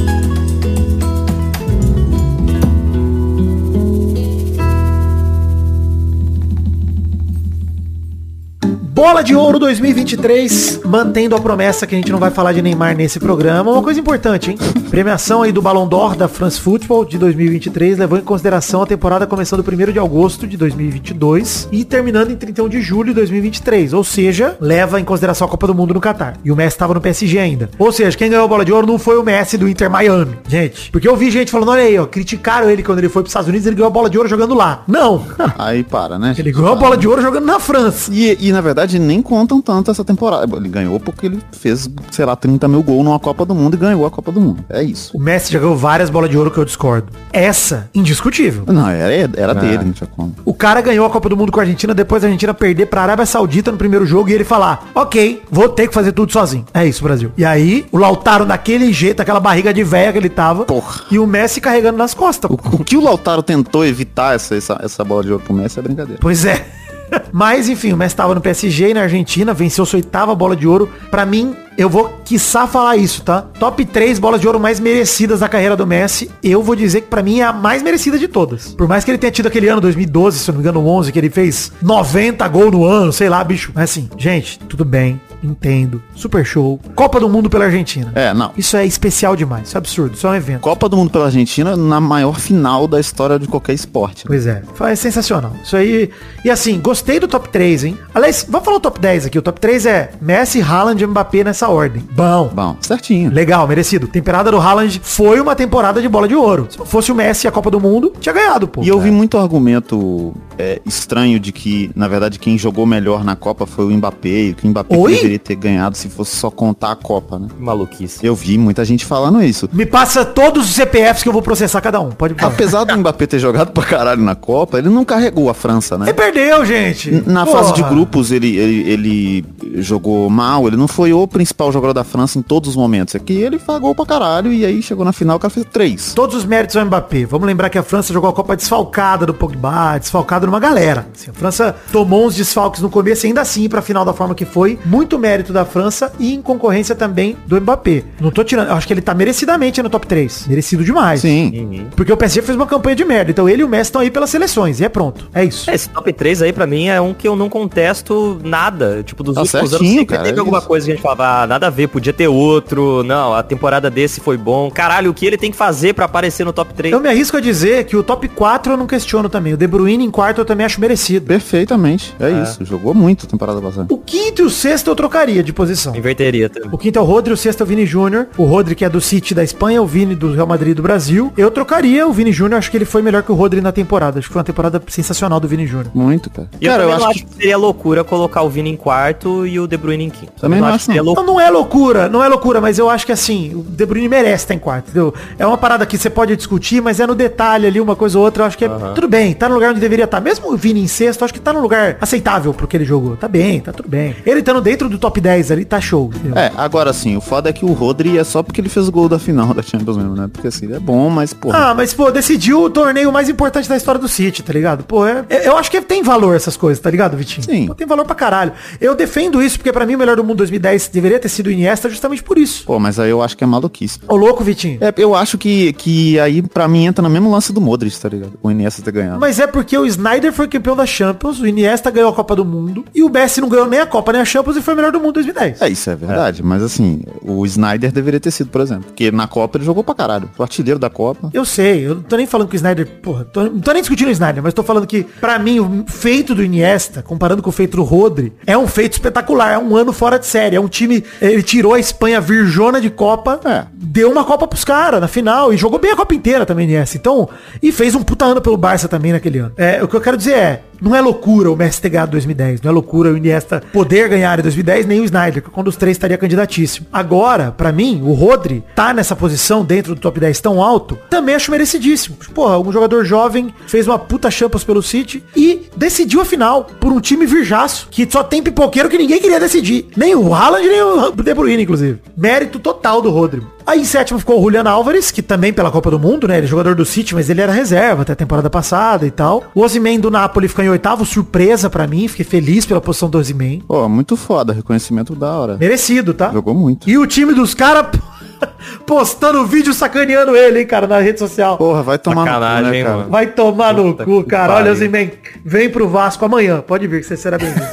Bola de Ouro 2023, mantendo a promessa que a gente não vai falar de Neymar nesse programa. Uma coisa importante, hein? Premiação aí do Ballon d'Or da France Football de 2023 levou em consideração a temporada começando 1 de agosto de 2022 e terminando em 31 de julho de 2023. Ou seja, leva em consideração a Copa do Mundo no Catar. E o Messi estava no PSG ainda. Ou seja, quem ganhou a Bola de Ouro não foi o Messi do Inter Miami. Gente, porque eu vi gente falando, olha aí, ó, criticaram ele quando ele foi para os Estados Unidos, ele ganhou a Bola de Ouro jogando lá. Não. Aí para, né? Ele ganhou a Bola de Ouro jogando na França. E, e, na verdade nem contam tanto essa temporada. Ele ganhou porque ele fez, sei lá, 30 mil gols numa Copa do Mundo e ganhou a Copa do Mundo. É isso. O Messi já ganhou várias bolas de ouro que eu discordo. Essa, indiscutível. Não, era, era dele, não tinha como. O cara ganhou a Copa do Mundo com a Argentina, depois a Argentina perder pra Arábia Saudita no primeiro jogo e ele falar, ok, vou ter que fazer tudo sozinho. É isso, Brasil. E aí, o Lautaro daquele jeito, aquela barriga de véia que ele tava. Porra. E o Messi carregando nas costas. O, o que o Lautaro tentou evitar essa, essa, essa bola de ouro pro Messi é brincadeira. Pois é. Mas, enfim, o Messi estava no PSG e na Argentina, venceu sua oitava bola de ouro. Pra mim, eu vou quiçá falar isso, tá? Top 3 bolas de ouro mais merecidas da carreira do Messi. Eu vou dizer que pra mim é a mais merecida de todas. Por mais que ele tenha tido aquele ano 2012, se eu não me engano, 11, que ele fez 90 gols no ano, sei lá, bicho. Mas assim, gente, tudo bem. Entendo. Super show. Copa do Mundo pela Argentina. É, não. Isso é especial demais. Isso é absurdo. Isso é um evento. Copa do Mundo pela Argentina na maior final da história de qualquer esporte. né? Pois é. É sensacional. Isso aí. E assim, gostei do top 3, hein? Aliás, vamos falar o top 10 aqui. O top 3 é Messi, Haaland e Mbappé nessa ordem. Bom. Bom, certinho. Legal, merecido. Temporada do Haaland foi uma temporada de bola de ouro. Se fosse o Messi e a Copa do Mundo, tinha ganhado, pô. E eu vi muito argumento é, estranho de que, na verdade, quem jogou melhor na Copa foi o Mbappé, e que o Mbappé Oi? deveria ter ganhado se fosse só contar a Copa, né? Maluquice. Eu vi muita gente falando isso. Me passa todos os CPFs que eu vou processar cada um. Pode falar. Apesar do Mbappé ter jogado pra caralho na Copa, ele não carregou a França, né? Ele perdeu, gente. Na Porra. fase de grupos ele, ele, ele jogou mal, ele não foi o principal principal jogador da França em todos os momentos. É que ele pagou pra caralho e aí chegou na final, o cara fez três. Todos os méritos ao Mbappé. Vamos lembrar que a França jogou a Copa desfalcada do Pogba, desfalcada numa galera. Assim, a França tomou uns desfalques no começo e ainda assim pra final da forma que foi. Muito mérito da França e em concorrência também do Mbappé. Não tô tirando, eu acho que ele tá merecidamente no top 3. Merecido demais. Sim. Porque o PSG fez uma campanha de merda. Então ele e o Messi estão aí pelas seleções. E é pronto. É isso. Esse top 3 aí, pra mim, é um que eu não contesto nada. Tipo, dos Tá últimos anos certinho, sempre cara, teve é alguma isso. coisa que a gente falava, ah, nada a ver, podia ter outro. Não, a temporada desse foi bom. Caralho, o que ele tem que fazer pra aparecer no top 3? Eu me arrisco a dizer que o top 4 eu não questiono também. O De Bruyne em quarto eu também acho merecido. Perfeitamente. É, isso. Jogou muito a temporada passada. O quinto e o sexto eu trocaria de posição. Inverteria também. O quinto é o Rodri, o sexto é o Vini Júnior. O Rodri que é do City da Espanha, o Vini do Real Madrid do Brasil. Eu trocaria o Vini Júnior, acho que ele foi melhor que o Rodri na temporada. Acho que foi uma temporada sensacional do Vini Júnior. Muito, cara. E eu cara, também não acho que... seria loucura colocar o Vini em quarto e o De Bruyne em quinto. Também Eu não acho acho, que não. Não, loucura. não é loucura, não é loucura, mas eu acho que assim, o De Bruyne merece estar em quarto, entendeu? É uma parada que você pode discutir, mas é no detalhe ali, uma coisa ou outra, eu acho que é tudo bem, tá no lugar onde deveria estar. Mesmo o Vini em sexto, eu acho que tá no lugar aceitável pro que ele jogou. Tá bem, tá tudo bem. Ele estando dentro do top 10 ali, tá show. entendeu? É, agora sim, o foda é que o Rodri é só porque ele fez o gol da final da Champions mesmo, né? Porque assim, ele é bom, mas, porra. Ah, mas, pô, decidiu o torneio mais importante da história do City, tá ligado? Pô, é, é- eu acho que tem valor essas coisas, tá ligado, Vitinho? Sim. Pô, tem valor pra caralho. Eu defendo isso, porque pra mim o melhor do mundo 2010 deveria ter sido o Iniesta justamente por isso. Pô, mas aí eu acho que é maluquice. Ô, louco, Vitinho. É, eu acho que, que aí, pra mim, entra no mesmo lance do Modric, tá ligado? O Iniesta ter ganhado. Mas é porque o Snyder foi campeão da Champions, o Iniesta ganhou a Copa do Mundo, e o Messi não ganhou nem a Copa nem a Champions e foi o melhor do mundo em 2010. É, isso é verdade. Mas assim, o Snyder deveria ter sido, por exemplo. Porque na Copa ele jogou pra caralho. O artilheiro da Copa. Eu sei, eu não tô nem falando que o Snyder, porra, tô- não tô nem discutindo o Snyder, mas tô falando que, pra mim, o feito do Iniesta, comparando com o feito do Rodri, é um feito espetacular, é um ano fora de série, é um time, ele tirou a Espanha virjona de Copa, É. deu uma Copa pros caras na final, e jogou bem a Copa inteira também, Iniesta, então, e fez um puta ano pelo Barça também naquele ano. É, o que eu quero dizer é, não é loucura o Messi ter ganhado 2010, não é loucura o Iniesta poder ganhar em 2010, nem o Snyder, que quando os três estaria candidatíssimo. Agora, pra mim, o Rodri tá nessa posição dentro do top 10 tão alto, também acho merecidíssimo. Porra, um jogador jovem fez uma puta champions pelo City e decidiu a final por um time virjaço, que só tem pipoqueiro que ninguém queria decidir. Nem o Haaland, nem o De Bruyne, inclusive. Mérito total do Rodri. Aí em sétimo ficou o Julian Álvares, que também pela Copa do Mundo, né? Ele é jogador do City, mas ele era reserva até a temporada passada e tal. O Osimhen do Napoli ficou em oitavo, surpresa pra mim. Fiquei feliz pela posição do Osimhen. Pô, muito foda. Reconhecimento da hora. Merecido, tá? Jogou muito. E o time dos caras postando vídeo sacaneando ele, hein, cara, na rede social. Porra, vai tomar Sacanagem, no cu, né, cara? mano? Vai tomar no Puta cu, que cara. Olha, Osimhen, vem pro Vasco amanhã. Pode vir, que você será bem-vindo.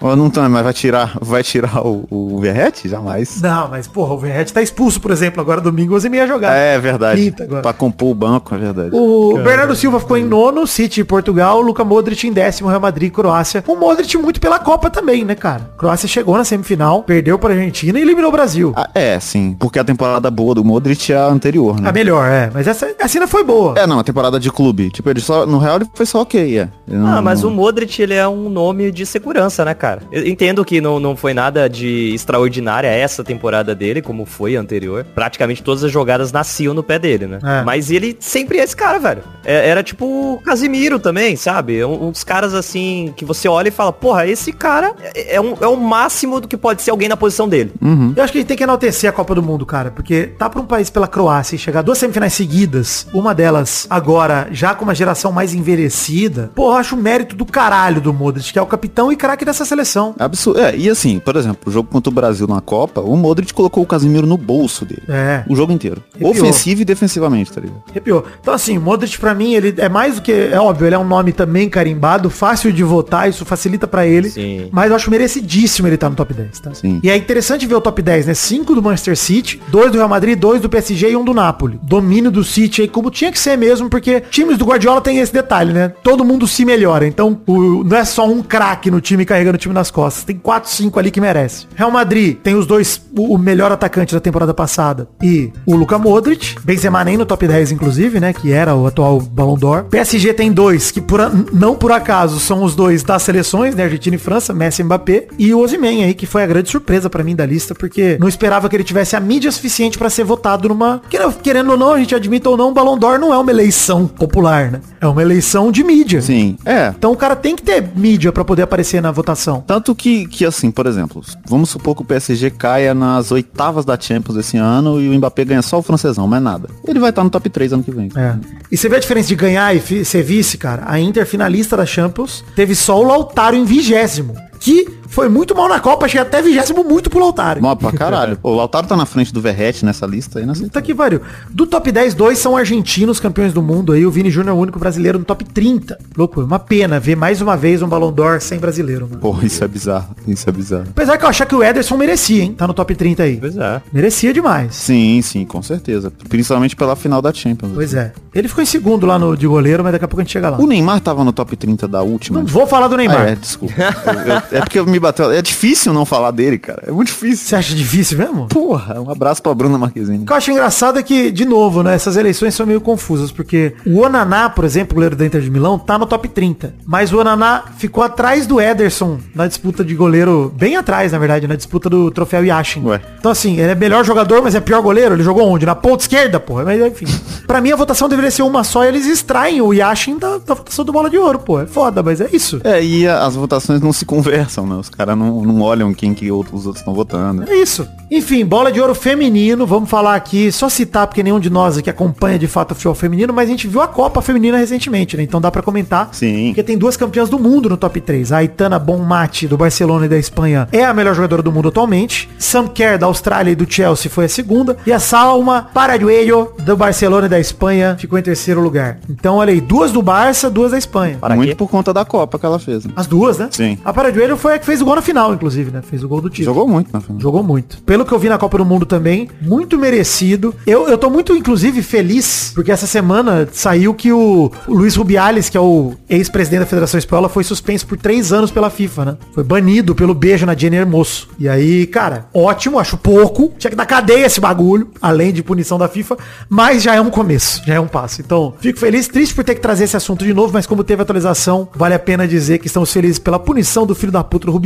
Não tá, mas vai tirar, vai tirar o, o Verrete? Jamais. Não, mas, porra, o Verret tá expulso, por exemplo. Agora domingo o Osimhen ia jogar. É verdade. Quinta agora. Pra compor o banco, é verdade. O Bernardo Silva ficou em nono, City e Portugal, o Luca Modric em décimo, Real Madrid e Croácia. O Modric muito pela Copa também, né, cara? Croácia chegou na semifinal, perdeu pra Argentina e eliminou o Brasil. Ah, é, sim. Porque a temporada boa do Modric é a anterior, né? A melhor, é. Mas essa, essa ainda foi boa. É, não, a temporada de clube. Tipo, ele só. No Real ele foi só ok, é. Ele não- Ah, mas não- o Modric, ele é um nome de segurança, né, cara? Eu entendo que não, não foi nada de extraordinária essa temporada dele, como foi a anterior. Praticamente todas as jogadas nasciam no pé dele, né? É. Mas ele sempre é esse cara, velho. É- era tipo o Casimiro também, sabe? Um- Uns caras assim, que você olha e fala, porra, esse cara é, é, um- é o máximo do que pode ser alguém na posição dele. Eu acho que a gente tem que enaltecer a Copa do Mundo, cara, porque tá pra um país pela Croácia e chegar duas semifinais seguidas, uma delas agora já com uma geração mais envelhecida, pô, eu acho o mérito do caralho do Modric, que é o capitão e craque dessa seleção. Absurdo. É, e assim, por exemplo, o jogo contra o Brasil na Copa, o Modric colocou o Casimiro no bolso dele. É. O jogo inteiro. Arrepiou. Ofensivo e defensivamente, tá ligado? Arrepiou. Então, assim, Modric pra mim, ele é mais do que. É óbvio, ele é um nome também carimbado, fácil de votar, isso facilita pra ele. Sim. Mas eu acho merecidíssimo ele estar no top 10, tá? Sim. E é interessante ver o top 10, né? Cinco do Manchester City, dois do Real Madrid, dois do PSG e um do Napoli. Domínio do City aí, como tinha que ser mesmo, porque times do Guardiola tem esse detalhe, né? Todo mundo se melhora. Então, o- não é só um craque no time carregando o time nas costas. Tem quatro, cinco ali que merece. Real Madrid tem os dois, o, o melhor atacante da temporada passada e o Luka Modric. Benzema nem no top 10, inclusive, né? Que era o atual Ballon d'Or. PSG tem dois, que por, não por acaso são os dois das seleções, né? Argentina e França, Messi e Mbappé. E o Osimhen aí, que foi a grande surpresa pra mim da lista, porque não esperava que ele tivesse a mídia suficiente suficiente pra ser votado numa... Querendo, ou não, a gente admita ou não, o Ballon d'Or não é uma eleição popular, né? É uma eleição de mídia. Sim, é. Então o cara tem que ter mídia pra poder aparecer na votação. Tanto que, que, assim, por exemplo, vamos supor que o PSG caia nas oitavas da Champions esse ano e o Mbappé ganha só o francesão, mais nada. Ele vai estar no top 3 ano que vem. É. E você vê a diferença de ganhar e ser vice, cara? A Inter finalista da Champions teve só o Lautaro em vigésimo. Que foi muito mal na Copa, achei até vigésimo muito pro Lautaro. Mó pra caralho. O Lautaro tá na frente do Verrete nessa lista aí, nessa Puta que pariu. Do top 10, dois são argentinos campeões do mundo aí. O Vini Júnior é o único brasileiro no top 30. Louco, uma pena ver mais uma vez um Ballon d'Or sem brasileiro, mano. Porra, isso é bizarro. Isso é bizarro. Apesar que eu achar que o Ederson merecia, hein? Tá no top 30 aí. Pois é. Merecia demais. Sim, sim, com certeza. Principalmente pela final da Champions. Pois é. Ele ficou em segundo lá no de goleiro, mas daqui a pouco a gente chega lá. O Neymar tava no top 30 da última. Não vou falar do Neymar. Ah, é, desculpa. Eu- eu- é porque me bateu. É difícil não falar dele, cara. É muito difícil. Você acha difícil mesmo? Porra, um abraço pra Bruna Marquezine. O que eu acho engraçado é que, de novo, né, essas eleições são meio confusas, porque o Onaná, por exemplo, o goleiro da Inter de Milão, tá no top 30. Mas o Onaná ficou atrás do Ederson na disputa de goleiro, bem atrás, na verdade, na disputa do troféu Yashin. Ué. Então, assim, ele é melhor jogador, mas é pior goleiro. Ele jogou onde? Na ponta esquerda, porra. Mas, enfim. pra mim, a votação deveria ser uma só e eles extraem o Yashin da, da votação do Bola de Ouro, pô. É foda, mas é isso. É, e as votações não se conversam, né? Os caras não, não olham quem que outros- os outros estão votando. É isso. Enfim, bola de ouro feminino, vamos falar aqui, só citar, porque nenhum de nós aqui acompanha de fato o futebol feminino, mas a gente viu a Copa Feminina recentemente, né? Então dá pra comentar. Sim. Porque tem duas campeãs do mundo no top 3. A Aitana Bonmati, do Barcelona e da Espanha, é a melhor jogadora do mundo atualmente. Sam Kerr, da Austrália e do Chelsea, foi a segunda. E a Salma Paraguayo, do Barcelona e da Espanha, ficou em terceiro lugar. Então, olha aí, duas do Barça, duas da Espanha. Para Muito por conta da Copa que ela fez. Né? As duas, né? Sim. A Paraguayo foi a que fez o gol na final, inclusive, né? Fez o gol do título. Jogou muito na final. Jogou muito. Pelo que eu vi na Copa do Mundo também, muito merecido. Eu, eu tô muito, inclusive, feliz, porque essa semana saiu que o, o Luiz Rubiales, que é o ex-presidente da Federação Espanhola, foi suspenso por três anos pela FIFA, né? Foi banido pelo beijo na Jenny Hermoso. E aí, cara, ótimo, acho pouco. Tinha que dar cadeia esse bagulho, além de punição da FIFA, mas já é um começo, já é um passo. Então, fico feliz, triste por ter que trazer esse assunto de novo, mas como teve atualização, vale a pena dizer que estamos felizes pela punição do filho da puta do Rubiales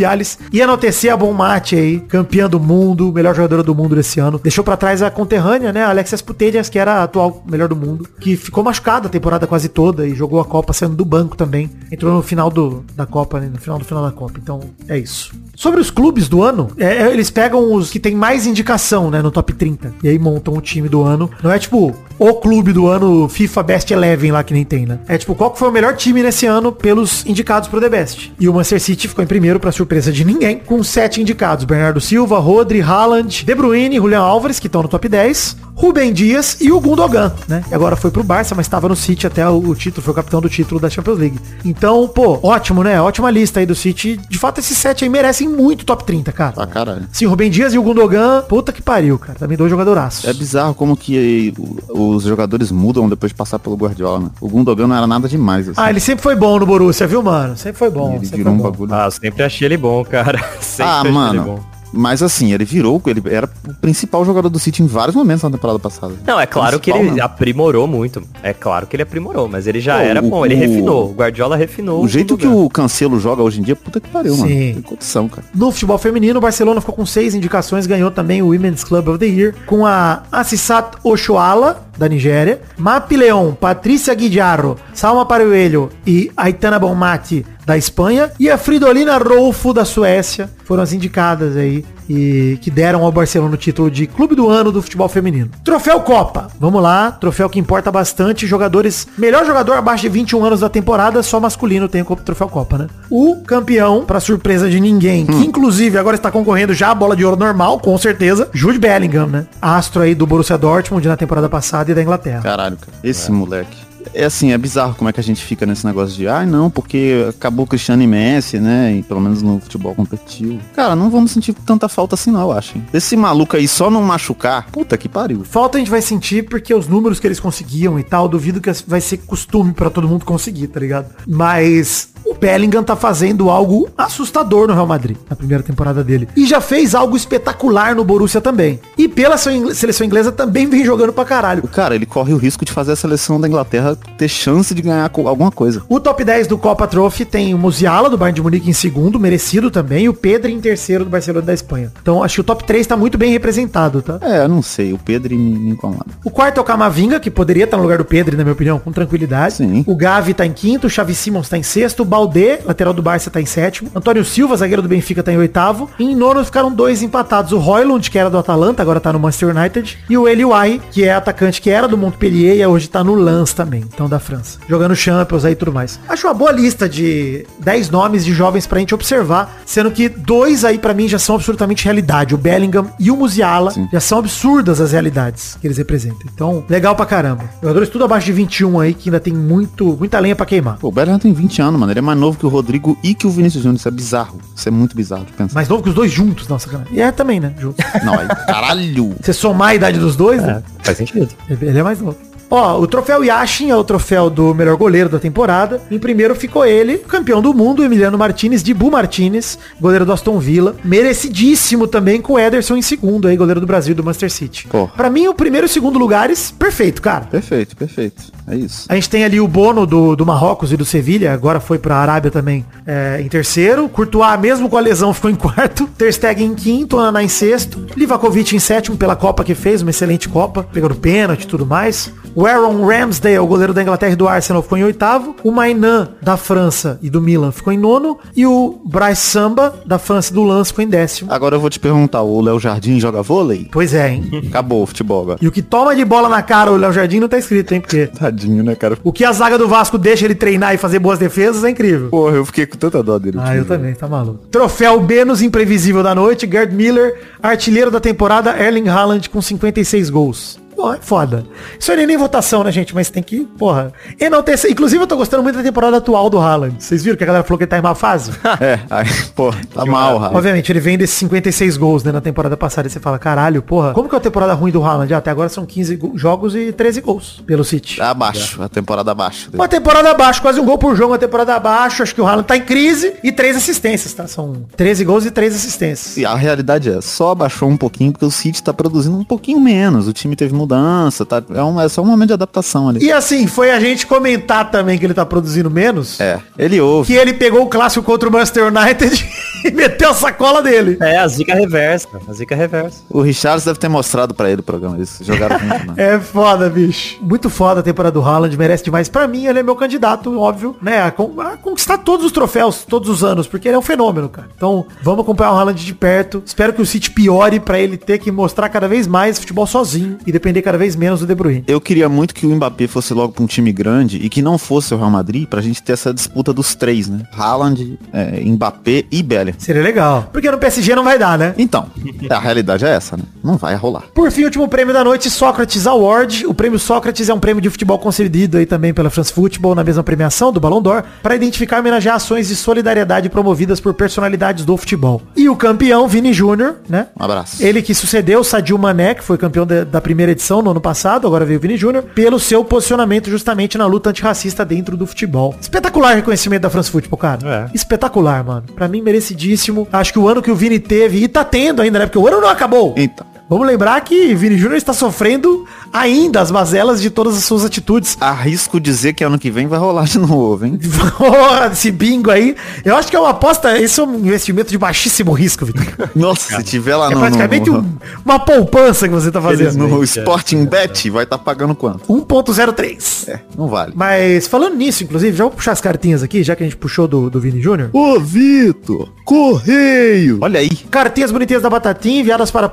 e enaltecer a Bom Mate aí, campeã do mundo, melhor jogadora do mundo desse ano. Deixou pra trás a conterrânea, né, Alexia Putellas, que era a atual melhor do mundo, que ficou machucada a temporada quase toda e jogou a Copa saindo do banco também. Entrou no final do, da Copa, né, no final do final da Copa. Então, é isso. Sobre os clubes do ano, é, é, eles pegam os que tem mais indicação, né, no top 30. E aí montam o time do ano. Não é tipo o clube do ano FIFA Best Eleven lá que nem tem, né? É tipo, qual que foi o melhor time nesse ano pelos indicados pro The Best? E o Manchester City ficou em primeiro pra surpresa de ninguém, com sete indicados. Bernardo Silva, Rodri, Haaland, De Bruyne, Julian Álvares, que estão no top 10, Rubem Dias e o Gundogan, né? E agora foi pro Barça, mas estava no City até o, título, foi o capitão do título da Champions League. Então, pô, ótimo, né? Ótima lista aí do City. De fato, esses sete aí merecem muito top 30, cara. Pra caralho. Sim, o Rubem Dias e o Gundogan, puta que pariu, cara. Também dois jogadoraços. É bizarro como que o- os jogadores mudam depois de passar pelo Guardiola, né? O Gundogan não era nada demais, assim. Ah, ele sempre foi bom no Borussia, viu, mano? Sempre foi bom. ele sempre virou um foi bom. bagulho. Ah, eu sempre achei ele bom, cara. Sempre Ah, achei ele mano. Mas assim, ele virou, ele era o principal jogador do City em vários momentos na temporada passada. Não, é claro que Principal, ele não. aprimorou muito. É claro que ele aprimorou, mas ele já Pô, era o- bom. Ele o- refinou. O Guardiola refinou. O jeito que o Cancelo joga hoje em dia, puta que pariu, mano. Sim. Tem condição, cara. No futebol feminino, o Barcelona ficou com seis indicações, ganhou também o Women's Club of the Year, com a Assisat Oshoala, da Nigéria, Mapi Leon, Patrícia Guidiarro, Salma Paruelho e Aitana Bonmati, da Espanha, e a Fridolina Rolfo, da Suécia, foram as indicadas aí e que deram ao Barcelona o título de Clube do Ano do futebol feminino. Troféu Copa. Vamos lá, troféu que importa bastante, jogadores, melhor jogador abaixo de 21 anos da temporada, só masculino tem o troféu Copa, né? O campeão, pra surpresa de ninguém, que inclusive agora está concorrendo já a bola de ouro normal, com certeza, Jude Bellingham, né? Astro aí do Borussia Dortmund na temporada passada e da Inglaterra. Caralho, cara. Esse moleque. É assim, é bizarro como é que a gente fica nesse negócio de, ai não, porque acabou Cristiano e Messi, né? E pelo menos no futebol competitivo. Cara, não vamos sentir tanta falta assim não, eu acho. hein? Esse maluco aí só não machucar, puta que pariu. Falta a gente vai sentir porque os números que eles conseguiam e tal, duvido que vai ser costume pra todo mundo conseguir, tá ligado? Mas o Bellingham tá fazendo algo assustador no Real Madrid, na primeira temporada dele. E já fez algo espetacular no Borussia também. E pela sua- seleção inglesa também vem jogando pra caralho. Cara, ele corre o risco de fazer a seleção da Inglaterra ter chance de ganhar alguma coisa. O top 10 do Copa Trophy tem o Musiala, do Bayern de Munique, em segundo, merecido também, e o Pedro em terceiro do Barcelona da Espanha. Então acho que o top 3 tá muito bem representado, tá? É, eu não sei, o Pedro me, me incomoda. O quarto é o Camavinga, que poderia estar no lugar do Pedro, na minha opinião, com tranquilidade. Sim. O Gavi tá em quinto, o Xavi Simons tá em sexto, o Baldé, lateral do Barça, tá em sétimo. Antônio Silva, zagueiro do Benfica, tá em oitavo. E em nono ficaram dois empatados. O Roylund, que era do Atalanta, agora tá no Manchester United. E o Eliwai, que é atacante que era do Montpellier e hoje tá no Lens também, então da França. Jogando Champions aí e tudo mais. Acho uma boa lista de 10 nomes de jovens pra gente observar, sendo que dois aí pra mim já são absolutamente realidade. O Bellingham e o Musiala já são absurdas as realidades que eles representam. Então, legal pra caramba. Jogadores tudo abaixo de 21 aí, que ainda tem muito, muita lenha pra queimar. Pô, o Bellingham tem 20 anos, mano. Ele é mais novo que o Rodrigo e que o Vinícius Júnior. Isso é bizarro. Isso é muito bizarro de pensar. Mais novo que os dois juntos, nossa, cara. E é também, né? Juntos. Não, aí, caralho. Você somar a idade dos dois, né? Faz sentido. Ele é mais novo. Ó, o troféu Yashin é o troféu do melhor goleiro da temporada. Em primeiro ficou ele, campeão do mundo, Emiliano Martinez, Dibu Martinez, goleiro do Aston Villa. Merecidíssimo também com o Ederson em segundo aí, goleiro do Brasil do Manchester City. Porra. Pra mim, o primeiro e o segundo lugares, perfeito, cara. Perfeito, perfeito. É isso. A gente tem ali o Bono do, do Marrocos e do Sevilha, agora foi pra Arábia também é, em terceiro. Courtois, mesmo com a lesão, ficou em quarto. Ter Stegen em quinto, Ana em sexto. Livakovic em sétimo pela Copa que fez, uma excelente Copa, pegando pênalti e tudo mais. O Aaron Ramsdale, o goleiro da Inglaterra e do Arsenal, ficou em oitavo. O Mainan, da França e do Milan, ficou em nono. E o Bryce Samba, da França e do Lance, ficou em décimo. Agora eu vou te perguntar, o Léo Jardim joga vôlei? Pois é, hein? Acabou o futebol agora. E o que toma de bola na cara o Léo Jardim não tá escrito, hein? Porque Tadinho, né, cara? o que a zaga do Vasco deixa ele treinar e fazer boas defesas é incrível. Porra, eu fiquei com tanta dó dele. Ah, eu também, tá maluco. Troféu menos imprevisível da noite, Gerd Miller, artilheiro da temporada, Erling Haaland com 56 gols. Pô, é foda. Isso aí nem votação, né, gente? Mas tem que, porra, enaltecer. Inclusive, eu tô gostando muito da temporada atual do Haaland. Vocês viram que a galera falou que ele tá em má fase? É, aí, pô, tá mal, Rafa. Obviamente, ele vem desses 56 gols, né, na temporada passada. E você fala, caralho, porra, como que é a temporada ruim do Haaland? Ah, até agora são 15 go- jogos e 13 gols pelo City. Tá abaixo, a temporada abaixo. Uma temporada abaixo, quase um gol por jogo, uma temporada abaixo. Acho que o Haaland tá em crise e três assistências, tá? São 13 gols e três assistências. E a realidade é, só abaixou um pouquinho porque o City tá produzindo um pouquinho menos. O time teve mudança, tá? É, um, é só um momento de adaptação ali. E assim, foi a gente comentar também que ele tá produzindo menos. É, ele ouve. Que ele pegou o clássico contra o Manchester United e meteu a sacola dele. É, a zica reversa. A zica reversa. O Richards deve ter mostrado pra ele o programa. Eles jogaram junto, né? É foda, bicho. Muito foda a temporada do Haaland, merece demais. Pra mim, ele é meu candidato, óbvio, né? A, con- a conquistar todos os troféus, todos os anos, porque ele é um fenômeno, cara. Então, vamos acompanhar o Haaland de perto. Espero que o City piore pra ele ter que mostrar cada vez mais futebol sozinho e depender cada vez menos do De Bruyne. Eu queria muito que o Mbappé fosse logo pra um time grande e que não fosse o Real Madrid pra gente ter essa disputa dos três, né? Haaland, é, Mbappé e Bellingham. Seria legal. Porque no PSG não vai dar, né? Então, a realidade é essa, né? Não vai rolar. Por fim, último prêmio da noite, Sócrates Award. O prêmio Sócrates é um prêmio de futebol concedido aí também pela France Football na mesma premiação do Ballon d'Or, para identificar e homenagear ações de solidariedade promovidas por personalidades do futebol. E o campeão, Vini Júnior, né? Um abraço. Ele que sucedeu o Sadio Mané, que foi campeão da, da primeira edição no ano passado, agora veio o Vini Júnior, pelo seu posicionamento justamente na luta antirracista dentro do futebol. Espetacular reconhecimento da France Football, cara. É. Espetacular, mano. Pra mim, merecidíssimo. Acho que o ano que o Vini teve, e tá tendo ainda, né? Porque o ano não acabou. Então, Vamos lembrar que Vini Júnior está sofrendo ainda as mazelas de todas as suas atitudes. arrisco dizer que ano que vem vai rolar de novo, hein? Porra, esse bingo aí. Eu acho que é uma aposta, esse é um investimento de baixíssimo risco, Vitor. Nossa, se tiver lá É no, praticamente no, um- uma poupança que você tá fazendo. no Sporting Bet, vai estar pagando quanto? 1.03. É, não vale. Mas falando nisso, inclusive, já vou puxar as cartinhas aqui, já que a gente puxou do, do Vini Júnior. Ô, Vitor, correio! Olha aí. Cartinhas bonitinhas da Batatinha, enviadas para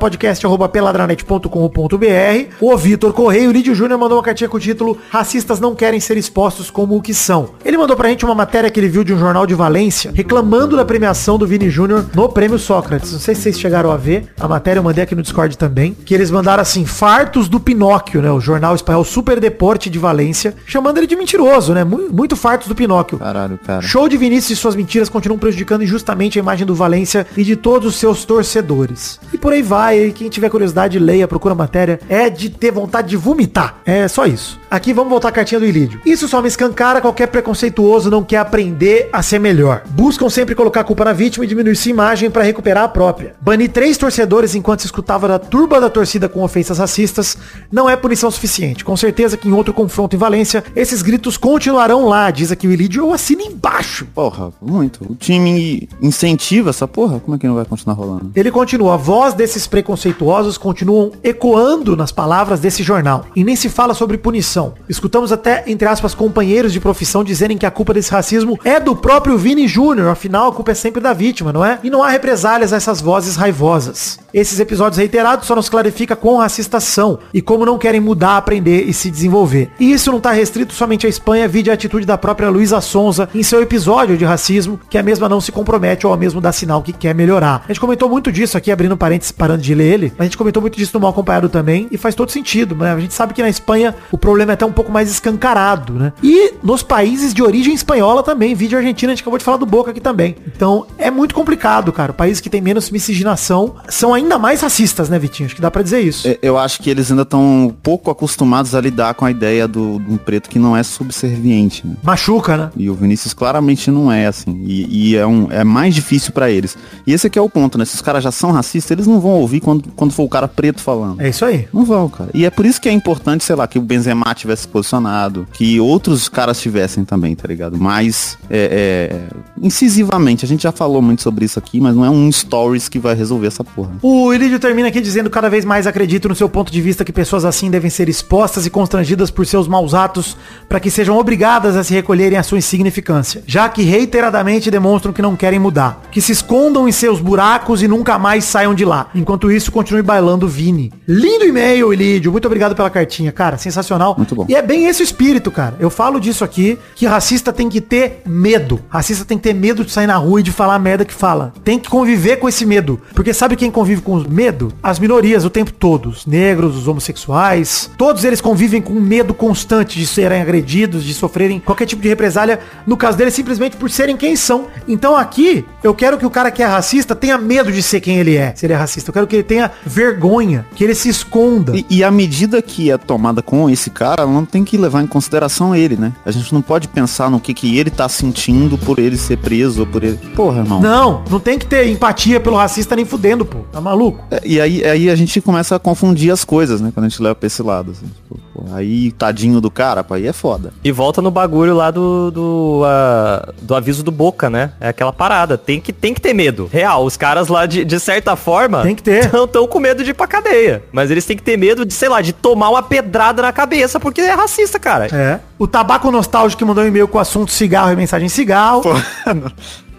podcast.peladranet.com.br. O Vitor Correio, o Lídio Júnior, mandou uma cartinha com o título Racistas não querem ser expostos como o que são. Ele mandou pra gente uma matéria que ele viu de um jornal de Valência, reclamando da premiação do Vini Júnior no Prêmio Sócrates. Não sei se vocês chegaram a ver, a matéria eu mandei aqui no Discord também, que eles mandaram assim, fartos do Pinóquio, né? O jornal espanhol Super Deporte de Valência, chamando ele de mentiroso, né? Mu- Muito fartos do Pinóquio. Caralho, cara. Show de Vinícius e suas mentiras continuam prejudicando injustamente a imagem do Valência e de todos os seus torcedores. E por aí vai, e quem tiver curiosidade, leia, procura a matéria. É de ter vontade de vomitar. É só isso. Aqui vamos voltar à cartinha do Ilídio. Isso só me escancara qualquer preconceituoso não quer aprender a ser melhor. Buscam sempre colocar a culpa na vítima e diminuir sua imagem para recuperar a própria. Banir três torcedores enquanto se escutava da turba da torcida com ofensas racistas não é punição suficiente. Com certeza que em outro confronto em Valência, esses gritos continuarão lá, diz aqui o Ilídio, eu assino embaixo. Porra, muito. O time incentiva essa porra, como é que não vai continuar rolando? Ele continua, a voz desses preconceituosos continuam ecoando nas palavras desse jornal. E nem se fala sobre punição. Escutamos até, entre aspas, companheiros de profissão dizerem que a culpa desse racismo é do próprio Vini Júnior. Afinal, a culpa é sempre da vítima, não é? E não há represálias a essas vozes raivosas. Esses episódios reiterados só nos clarifica quão racistas são e como não querem mudar, aprender e se desenvolver. E isso não está restrito somente à Espanha, vide a atitude da própria Luísa Sonza em seu episódio de racismo, que a mesma não se compromete ou a mesmo dá sinal que quer melhorar. A gente comentou muito disso aqui, abrindo parênteses, parando de ler ele, mas gente comentou muito disso no Mal Acompanhado também, e faz todo sentido, né? A gente sabe que na Espanha o problema é até um pouco mais escancarado, né? E nos países de origem espanhola também, vídeo Argentina, a gente acabou de falar do Boca aqui também. Então, é muito complicado, cara. Países que tem menos miscigenação são ainda mais racistas, né, Vitinho? Acho que dá pra dizer isso. É, Eu acho que eles ainda estão pouco acostumados a lidar com a ideia do, do preto que não é subserviente, né? Machuca, né? E o Vinícius claramente não é assim. E, e é, um, é mais difícil pra eles. E esse aqui é o ponto, né? Se os caras já são racistas, eles não vão ouvir quando, quando for o cara preto falando. É isso aí. Não vão, cara. E é por isso que é importante, sei lá, que o Benzema tivesse se posicionado, que outros caras tivessem também, tá ligado? Mas, é, é, incisivamente, a gente já falou muito sobre isso aqui, mas não é um stories que vai resolver essa porra. O Ilídio termina aqui dizendo cada vez mais acredito no seu ponto de vista que pessoas assim devem ser expostas e constrangidas por seus maus atos para que sejam obrigadas a se recolherem à sua insignificância, já que reiteradamente demonstram que não querem mudar, que se escondam em seus buracos e nunca mais saiam de lá. Enquanto isso, continue bailando Vini. Lindo e-mail, Ilídio. Muito obrigado pela cartinha, cara. Sensacional. Muito bom. E é bem esse o espírito, cara. Eu falo disso aqui, que racista tem que ter medo. Racista tem que ter medo de sair na rua e de falar a merda que fala. Tem que conviver com esse medo. Porque sabe quem convive com medo? As minorias o tempo todo. Os negros, os homossexuais. Todos eles convivem com medo constante de serem agredidos, de sofrerem qualquer tipo de represália. No caso deles, simplesmente por serem quem são. Então aqui, eu quero que o cara que é racista tenha medo de ser quem ele é. Se ele é racista. Eu quero que ele tenha vergonha. Que ele se esconda. E, e a medida que é tomada com esse cara, não tem que levar em consideração ele, né? A gente não pode pensar no que, que ele tá sentindo por ele ser preso ou por ele. Porra, irmão. Não, não tem que ter empatia pelo racista nem fudendo, pô. Tá maluco? É, E aí, aí a gente começa a confundir as coisas, né? Quando a gente leva pra esse lado. assim, tipo, pô, aí, tadinho do cara, pô, aí é foda. E volta no bagulho lá do do, ah, do aviso do Boca, né? É aquela parada. Tem que, tem que ter medo. Real, os caras lá, de, de certa forma... Tem que ter. Não tão com medo de ir pra cadeia. Mas eles têm que ter medo de, sei lá, de tomar uma pedrada na cabeça, porque é racista, cara. É. O tabaco nostálgico que mandou um e-mail com o assunto cigarro e mensagem cigarro. Pô,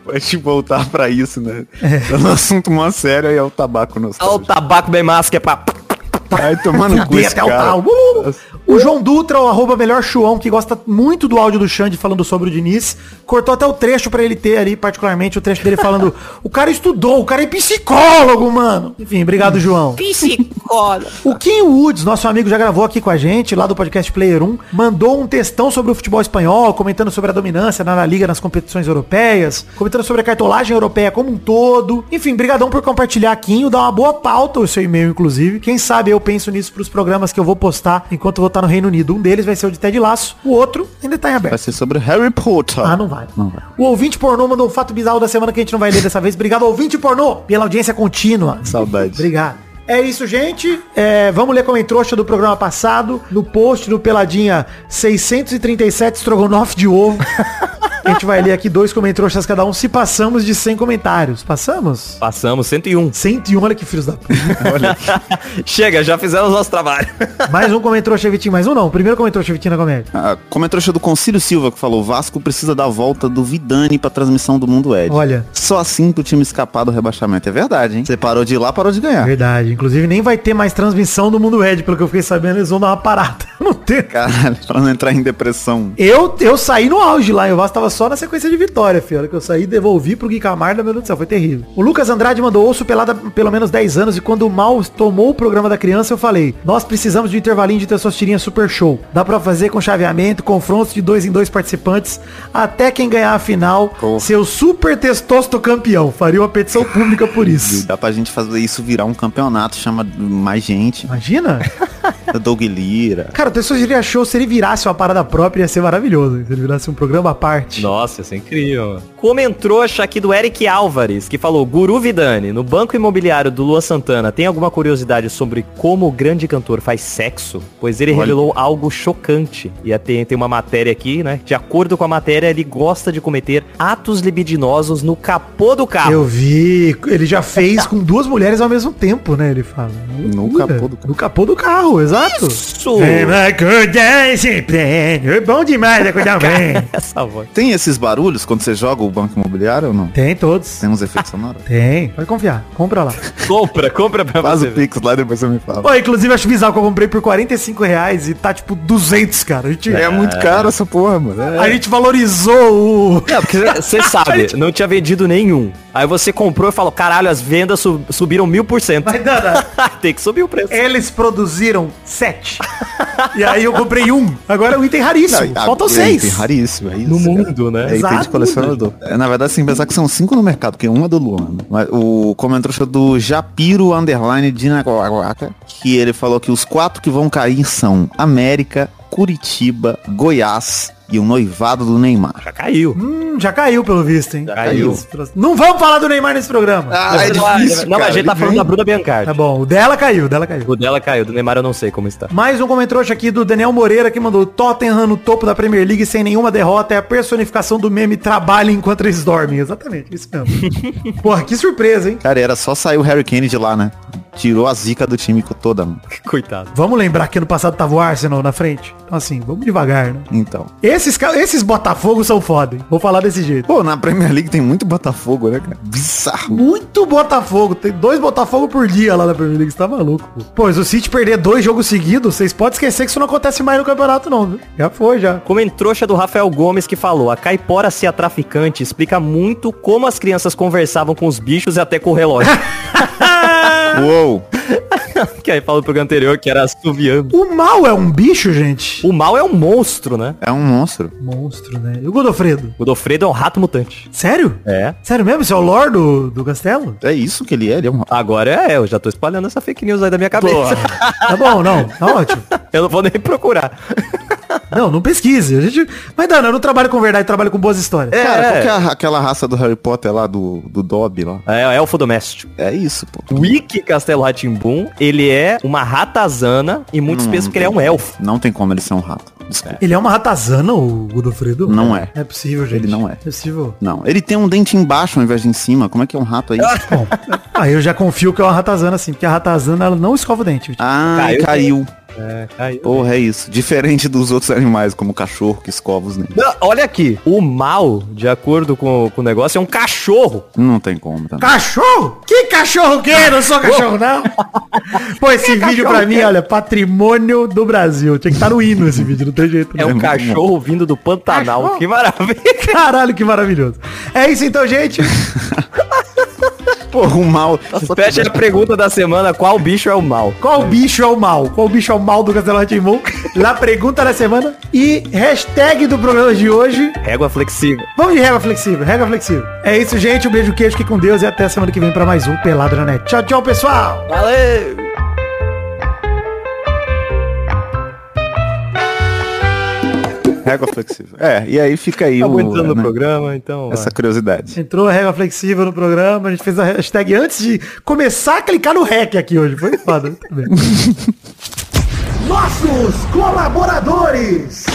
pode voltar pra isso, né? É um assunto mó sério aí é o tabaco no Olha o tabaco bem massa que é pra... Aí tomando cu esse até o. Uh! O João Dutra, o arroba melhor Chuão, que gosta muito do áudio do Xande falando sobre o Diniz, cortou até o trecho pra ele ter ali, particularmente, o trecho dele falando, o cara estudou, o cara é psicólogo, mano. Enfim, obrigado, João. Psicólogo. O Kim Woods, nosso amigo, já gravou aqui com a gente, lá do podcast Player 1, mandou um textão sobre o futebol espanhol, comentando sobre a dominância na La Liga nas competições europeias, comentando sobre a cartolagem europeia como um todo. Enfim, brigadão por compartilhar, Kim, dá uma boa pauta o seu e-mail, inclusive. Quem sabe eu penso nisso pros programas que eu vou postar enquanto eu vou estar no Reino Unido. Um deles vai ser o de Ted Laço, o outro ainda tá em Vai aberto. ser sobre Harry Potter. Ah, não vai. Não vai. O ouvinte pornô mandou um fato bizarro da semana que a gente não vai ler dessa vez. Obrigado, ouvinte pornô, pela audiência contínua. Saudade. Obrigado. É isso, gente. É, vamos ler como trouxa do programa passado. No post do Peladinha 637 estrogonofe de ovo. a gente vai ler aqui dois comentroxas cada um, se passamos de 100 comentários. Passamos? Passamos, 101. 101, olha que filhos da puta. Chega, já fizemos nosso trabalho. mais um comentroxa Vitinho, mais um não. Primeiro comentroxa Vitinho na comédia. Ah, como é do Concílio Silva que falou, Vasco precisa dar a volta do Vidani pra transmissão do Mundo Ed. Olha. Só assim pro time escapar do rebaixamento. É verdade, hein? Você parou de ir lá, parou de ganhar. Verdade. Inclusive nem vai ter mais transmissão do Mundo Red, pelo que eu fiquei sabendo, eles vão dar uma parada. ter. Caralho, pra não entrar em depressão. Eu, eu saí no auge lá, o Vasco tava só na sequência de vitória, filho. A hora que eu saí, devolvi pro Gui Camargo, meu Deus do céu, foi terrível. O Lucas Andrade mandou ouço pelada pelo menos 10 anos e quando o Mal tomou o programa da criança, eu falei, nós precisamos de um intervalinho de testosterina super show. Dá pra fazer com chaveamento, confrontos de dois em dois participantes, até quem ganhar a final, ser o super testosto campeão. Faria uma petição pública por isso. Dá pra gente fazer isso virar um campeonato, chama mais gente. Imagina? Doug Lira. Cara, o Testosterina Show, se ele virasse uma parada própria, ia ser maravilhoso. Se ele virasse um programa à parte. Nossa, isso é incrível. Comentrouxa aqui do Eric Álvares, que falou, Guru Vidani, no banco imobiliário do Lua Santana, tem alguma curiosidade sobre como o grande cantor faz sexo? Pois ele Olha. revelou algo chocante. E tem, tem uma matéria aqui, né? De acordo com a matéria, ele gosta de cometer atos libidinosos no capô do carro. Eu vi, ele já fez com duas mulheres ao mesmo tempo, né? Ele fala. No capô do carro. No capô do carro, exato. Isso! É, mas cuidar sempre. É bom demais acordar bem. Essa voz. Tem esses barulhos quando você joga o banco imobiliário ou não? Tem todos. Tem uns efeitos sonoros? Tem. Pode confiar. Compra lá. Compra, compra pra Faz você. o Pix lá e depois você me fala. Pô, inclusive acho bizarro que eu comprei por 45 reais e tá tipo 200, cara. A gente, É muito caro essa porra, mano. É. a gente valorizou o... Não, porque você sabe, não tinha vendido nenhum. Aí você comprou e falou, caralho, as vendas su- subiram mil por cento. Mas, Dana, Tem que subir o preço. eles produziram sete. e aí eu comprei um. Agora é um item raríssimo. Não, Faltam é, seis. Tem raríssimo, é isso. No cara. mundo, né? É item Exato. de colecionador. É, na verdade, sem pensar que são cinco no mercado, porque um é do Luan. Mas o comentário do Japiro Underline Dinaguaca, que ele falou que os quatro que vão cair são América, Curitiba, Goiás e o noivado do Neymar. Já caiu. Hum, já caiu pelo visto, hein? Já caiu. Não vamos falar do Neymar nesse programa. Ah, é difícil, Não, mas a gente tá ele falando da Bruna Biancardi. Tá bom, o dela caiu, o dela caiu. O dela caiu, do Neymar eu não sei como está. Mais um comentário aqui do Daniel Moreira que mandou Tottenham no topo da Premier League sem nenhuma derrota é a personificação do meme trabalhem enquanto eles dormem. Exatamente, isso mesmo. Porra, que surpresa, hein? Cara, era só sair o Harry Kane de lá, né? Tirou a zica do time toda, mano. Coitado. Vamos lembrar que ano passado tava o Arsenal na frente. Então assim, vamos devagar, né? Então. Esses, esses Botafogo são foda, hein? Vou falar desse jeito. Pô, na Premier League tem muito Botafogo, né, cara? Bizarro. Muito Botafogo. Tem dois Botafogo por dia lá na Premier League. Você tá maluco, pô. Pô, se o City perder dois jogos seguidos, vocês podem esquecer que isso não acontece mais no campeonato, não, viu? Já foi, já. Comentrouxa do Rafael Gomes que falou, a caipora ser a traficante explica muito como as crianças conversavam com os bichos e até com o relógio. Uou. que aí falou no programa anterior que era assoviando. O mal é um bicho, gente? O mal é um monstro, né? É um monstro. Monstro, né? E o Godofredo? O Dofredo é um rato mutante. Sério? É. Sério mesmo? Você é o Lord do, do castelo? É isso que ele é, ele é um... Agora é, eu já tô espalhando essa fake news aí da minha cabeça. Tá bom, não. Tá ótimo. eu não vou nem procurar. Não, não pesquise. A gente... Mas, Dana, eu não trabalho com verdade, eu trabalho com boas histórias. É. Cara, qual que é a- aquela raça do Harry Potter lá, do, do Dobby lá? É, é elfo doméstico. É isso, pô. Wiki Castelo Ratimbum, ele é uma ratazana e muitos Não pensam que ele é um elfo. Não tem como ele ser um rato. Desculpa. Ele é uma ratazana, o Godofredo? Não é. É possível, gente. Ele não é. É possível. Não. Ele tem um dente embaixo ao invés de em cima. Como é que é um rato aí? Bom, aí eu já confio que é uma ratazana, assim, porque a ratazana, ela não escova o dente. Ah, Caiu. caiu. É, caiu. Porra, é isso. Diferente dos outros animais, como o cachorro que escova os dentes. Não, olha aqui, o mal, de acordo com, com o negócio, é um cachorro. Não tem como também. Cachorro? Que cachorro que é? Não sou cachorro, não. Pô, esse vídeo pra mim, olha, patrimônio do Brasil. Tinha que estar no hino esse vídeo, não tem jeito. É não. um muito cachorro vindo do Pantanal. Cachorro? Que maravilha. Caralho, que maravilhoso. É isso então, gente. Porra, o mal. Fecha a pergunta da semana, qual bicho é o mal? Qual bicho é o mal? Qual bicho é o mal do Castelo Ratimbu? La pergunta da semana. E hashtag do programa de hoje. Régua flexível. Vamos de régua flexível, régua flexível. É isso, gente. Um beijo, queijo, fique com Deus e até a semana que vem pra mais um Pelado na Net. Tchau, tchau, pessoal. Valeu! Régua flexível. É, e aí fica aí Estamos o, entrando no né, programa, então... essa curiosidade. Entrou a régua flexível no programa. A gente fez a hashtag antes de começar a clicar no REC aqui hoje. Foi foda. Muito bem. Nossos colaboradores.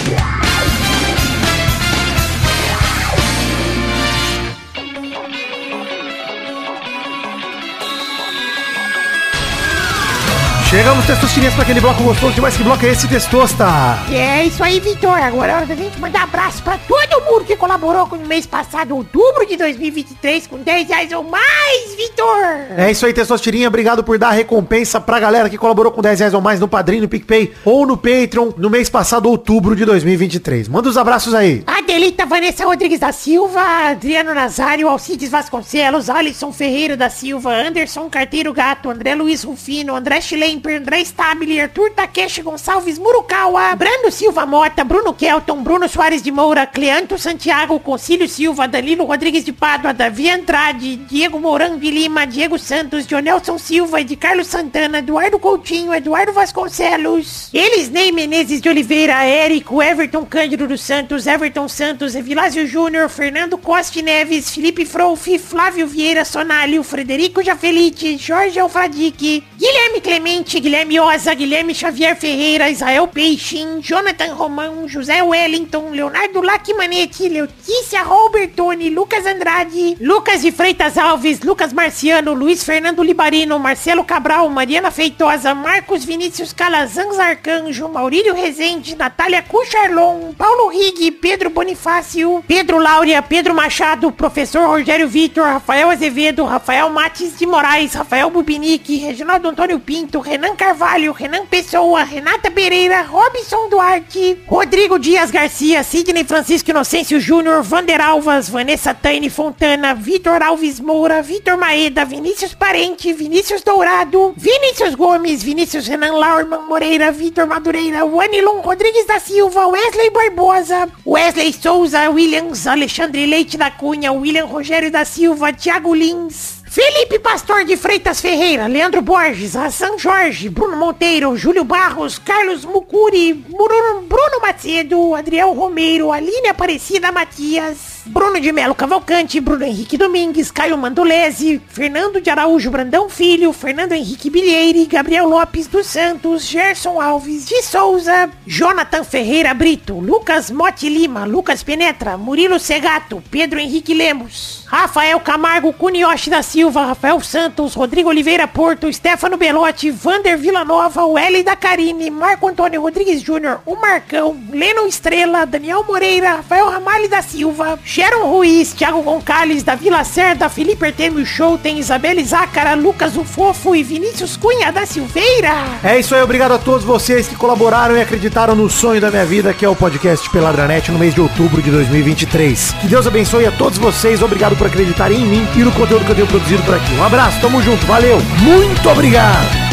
Chegamos, Testosterinhas, para aquele bloco gostoso demais. Que bloco é esse, Testosta? É isso aí, Vitor. Agora é hora da gente mandar abraço pra todo mundo que colaborou com o mês passado, outubro de 2023, com 10 reais ou mais, Vitor. É isso aí, Testosterinha. Obrigado por dar a recompensa pra galera que colaborou com 10 reais ou mais no Padrinho, no PicPay ou no Patreon no mês passado, outubro de 2023. Manda os abraços aí. Adelita Vanessa Rodrigues da Silva, Adriano Nazário, Alcides Vasconcelos, Alisson Ferreira da Silva, Anderson Carteiro Gato, André Luiz Rufino, André Schlemper, André Stabile, Arthur Takeshi Gonçalves Murukawa, Brando Silva Mota, Bruno Kelton, Bruno Soares de Moura, Cleanto Santiago, Concílio Silva, Danilo Rodrigues de Pádua, Davi Andrade, Diego Mourão de Lima, Diego Santos, Jonelson Silva, de Carlos Santana, Eduardo Coutinho, Eduardo Vasconcelos, Elisnei Menezes de Oliveira, Érico, Everton Cândido dos Santos, Everton Santos, Evilásio Júnior, Fernando Costa Neves, Felipe Frouf, Flávio Vieira Sonalho, Frederico Jafelite, Jorge Alfradique, Guilherme Clemente, Guilherme Oza, Guilherme Xavier Ferreira, Israel Peixin, Jonathan Romão, José Wellington, Leonardo Lacmanetti, Letícia Robertoni, Lucas Andrade, Lucas de Freitas Alves, Lucas Marciano, Luiz Fernando Libarino, Marcelo Cabral, Mariana Feitosa, Marcos Vinícius Calazans Arcanjo, Maurílio Rezende, Natália Cucharlon, Paulo Rig, Pedro Bonifácio, Pedro Laura, Pedro Machado, Professor Rogério Vitor, Rafael Azevedo, Rafael Mates de Moraes, Rafael Bubinique, Reginaldo Antônio Pinto, Renan Carvalho, Renan Pessoa, Renata Pereira, Robson Duarte, Rodrigo Dias Garcia, Sidney Francisco Inocêncio Júnior, Vander Alvas, Vanessa Taine Fontana, Vitor Alves Moura, Vitor Maeda, Vinícius Parente, Vinícius Dourado, Vinícius Gomes, Vinícius Renan Laurman Moreira, Vitor Madureira, Wanilon Rodrigues da Silva, Wesley Barbosa, Wesley Souza, Williams, Alexandre Leite da Cunha, William Rogério da Silva, Thiago Lins, Felipe Pastor de Freitas Ferreira, Leandro Borges, Hassan Jorge, Bruno Monteiro, Júlio Barros, Carlos Mucuri, Bruno, Macedo, Adriel Romero, Aline Aparecida Matias, Bruno de Melo Cavalcante, Bruno Henrique Domingues, Caio Mandolese, Fernando de Araújo Brandão Filho, Fernando Henrique Bilheire, Gabriel Lopes dos Santos, Gerson Alves de Souza, Jonathan Ferreira Brito, Lucas Mote Lima, Lucas Penetra, Murilo Segato, Pedro Henrique Lemos, Rafael Camargo Cunioche da Silva, Rafael Santos, Rodrigo Oliveira Porto, Stefano Belotti, Vander Villanova, L da Karine, Marco Antônio Rodrigues Júnior, o Marcão, Leno Estrela, Daniel Moreira, Rafael Ramalho da Silva, Sharon Ruiz, Thiago Gonçalves, da Vila Cerda, Felipe Artemio Show, tem Isabelle Zácara, Lucas o Fofo e Vinícius Cunha da Silveira. É isso aí, obrigado a todos vocês que colaboraram e acreditaram no sonho da minha vida, que é o podcast Peladranet no mês de outubro de 2023. Que Deus abençoe a todos vocês, obrigado por acreditarem em mim e no conteúdo que eu tenho produzido por aqui. Um abraço, tamo junto, valeu, muito obrigado!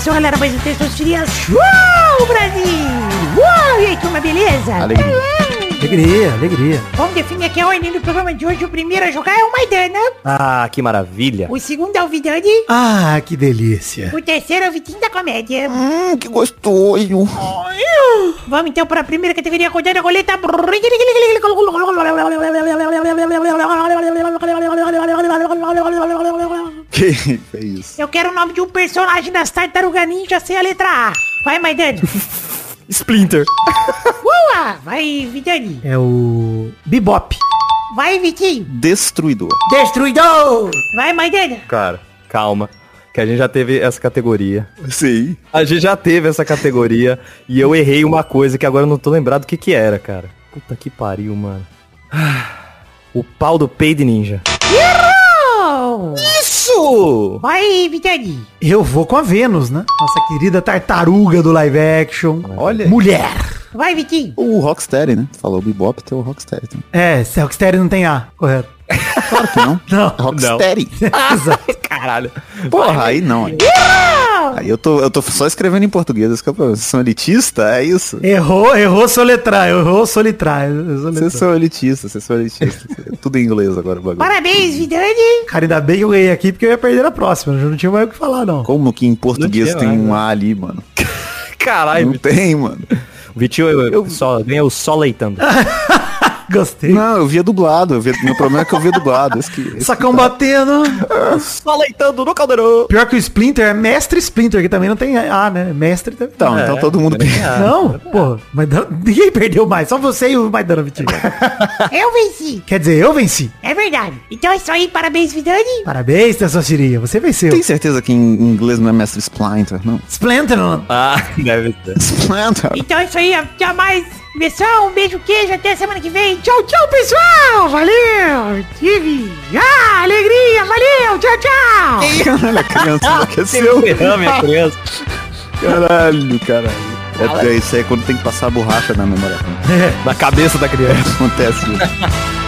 Começou, galera, mais um Testosterinha Show, Brasil. Uou, e aí, turma, beleza? Alegria. Alegria, alegria. Vamos definir aqui a ordem do programa de hoje. O primeiro a jogar é o Maidana. Ah, que maravilha. O segundo é o Vidani. Ah, que delícia. O terceiro é o Vitinho da Comédia. Hum, que gostoso. Vamos então para a primeira categoria, rodando a roleta. Que é isso? Eu quero o nome de um personagem das Tartaruga Ninja sem a letra A. Vai, Maidani. Splinter. Boa! Vai, Vidani. É o Bebop. Vai, Vitinho. Destruidor. Destruidor! Vai, Maidana. Cara, calma. Que a gente já teve essa categoria. Sim. A gente já teve essa categoria e eu errei uma coisa que agora eu não tô lembrado o que que era, cara. Puta que pariu, mano. Ah, O pau do Paid Ninja. Errou! Vai, Vidani. Eu vou com a Vênus, né? Nossa querida tartaruga do live action. Olha. Mulher. Vai, Vitinho. O Rocksteady, né? Falou Bebop, tem o Rocksteady também. É, se Rocksteady não tem A, correto. Claro que não. Não. Rocksteady. Exato. Caralho. Porra, aí não. Aí, aí eu, tô, eu tô só escrevendo em português. Que é. Vocês são elitista? É isso? Errou, errou soletrar, errou soletrar. Vocês são elitistas, vocês são elitistas. Tudo em inglês agora o bagulho. Parabéns, Vidani. Cara, ainda bem que eu ganhei aqui porque eu ia perder na próxima. Eu não tinha mais o que falar, não. Como que em português tinha tem um A ali, mano? Caralho. Não tem, mano. O Vitinho eu, eu só ganha o só leitando. Gostei. Não, eu via dublado. Eu via, meu problema é que eu via dublado. Esse que, esse Sacão batendo. Só leitando no caldeirão. Pior que o Splinter é mestre Splinter, que também não tem A, né? Mestre também. Então, então todo mundo... Não, pô, Maidana, ninguém perdeu mais, só você e o Maidana Vitinho. Eu venci. Quer dizer, eu venci. É verdade. Então é isso aí. Parabéns, Vidani. Parabéns, Tessoxiria, você venceu. Tem certeza que em inglês não é mestre Splinter, não? Splinter, não. Ah, deve ser. Splinter. Então é isso aí. Até mais. Versão, um beijo, queijo. Até semana que vem. Tchau, tchau, pessoal. Valeu. Tive. Ah, alegria. Valeu. Tchau, tchau. Caralho, a criança enlouqueceu. Ferrame a criança. Caralho, caralho. É, é isso aí quando tem que passar a borracha na memória. Na cabeça da criança. Acontece.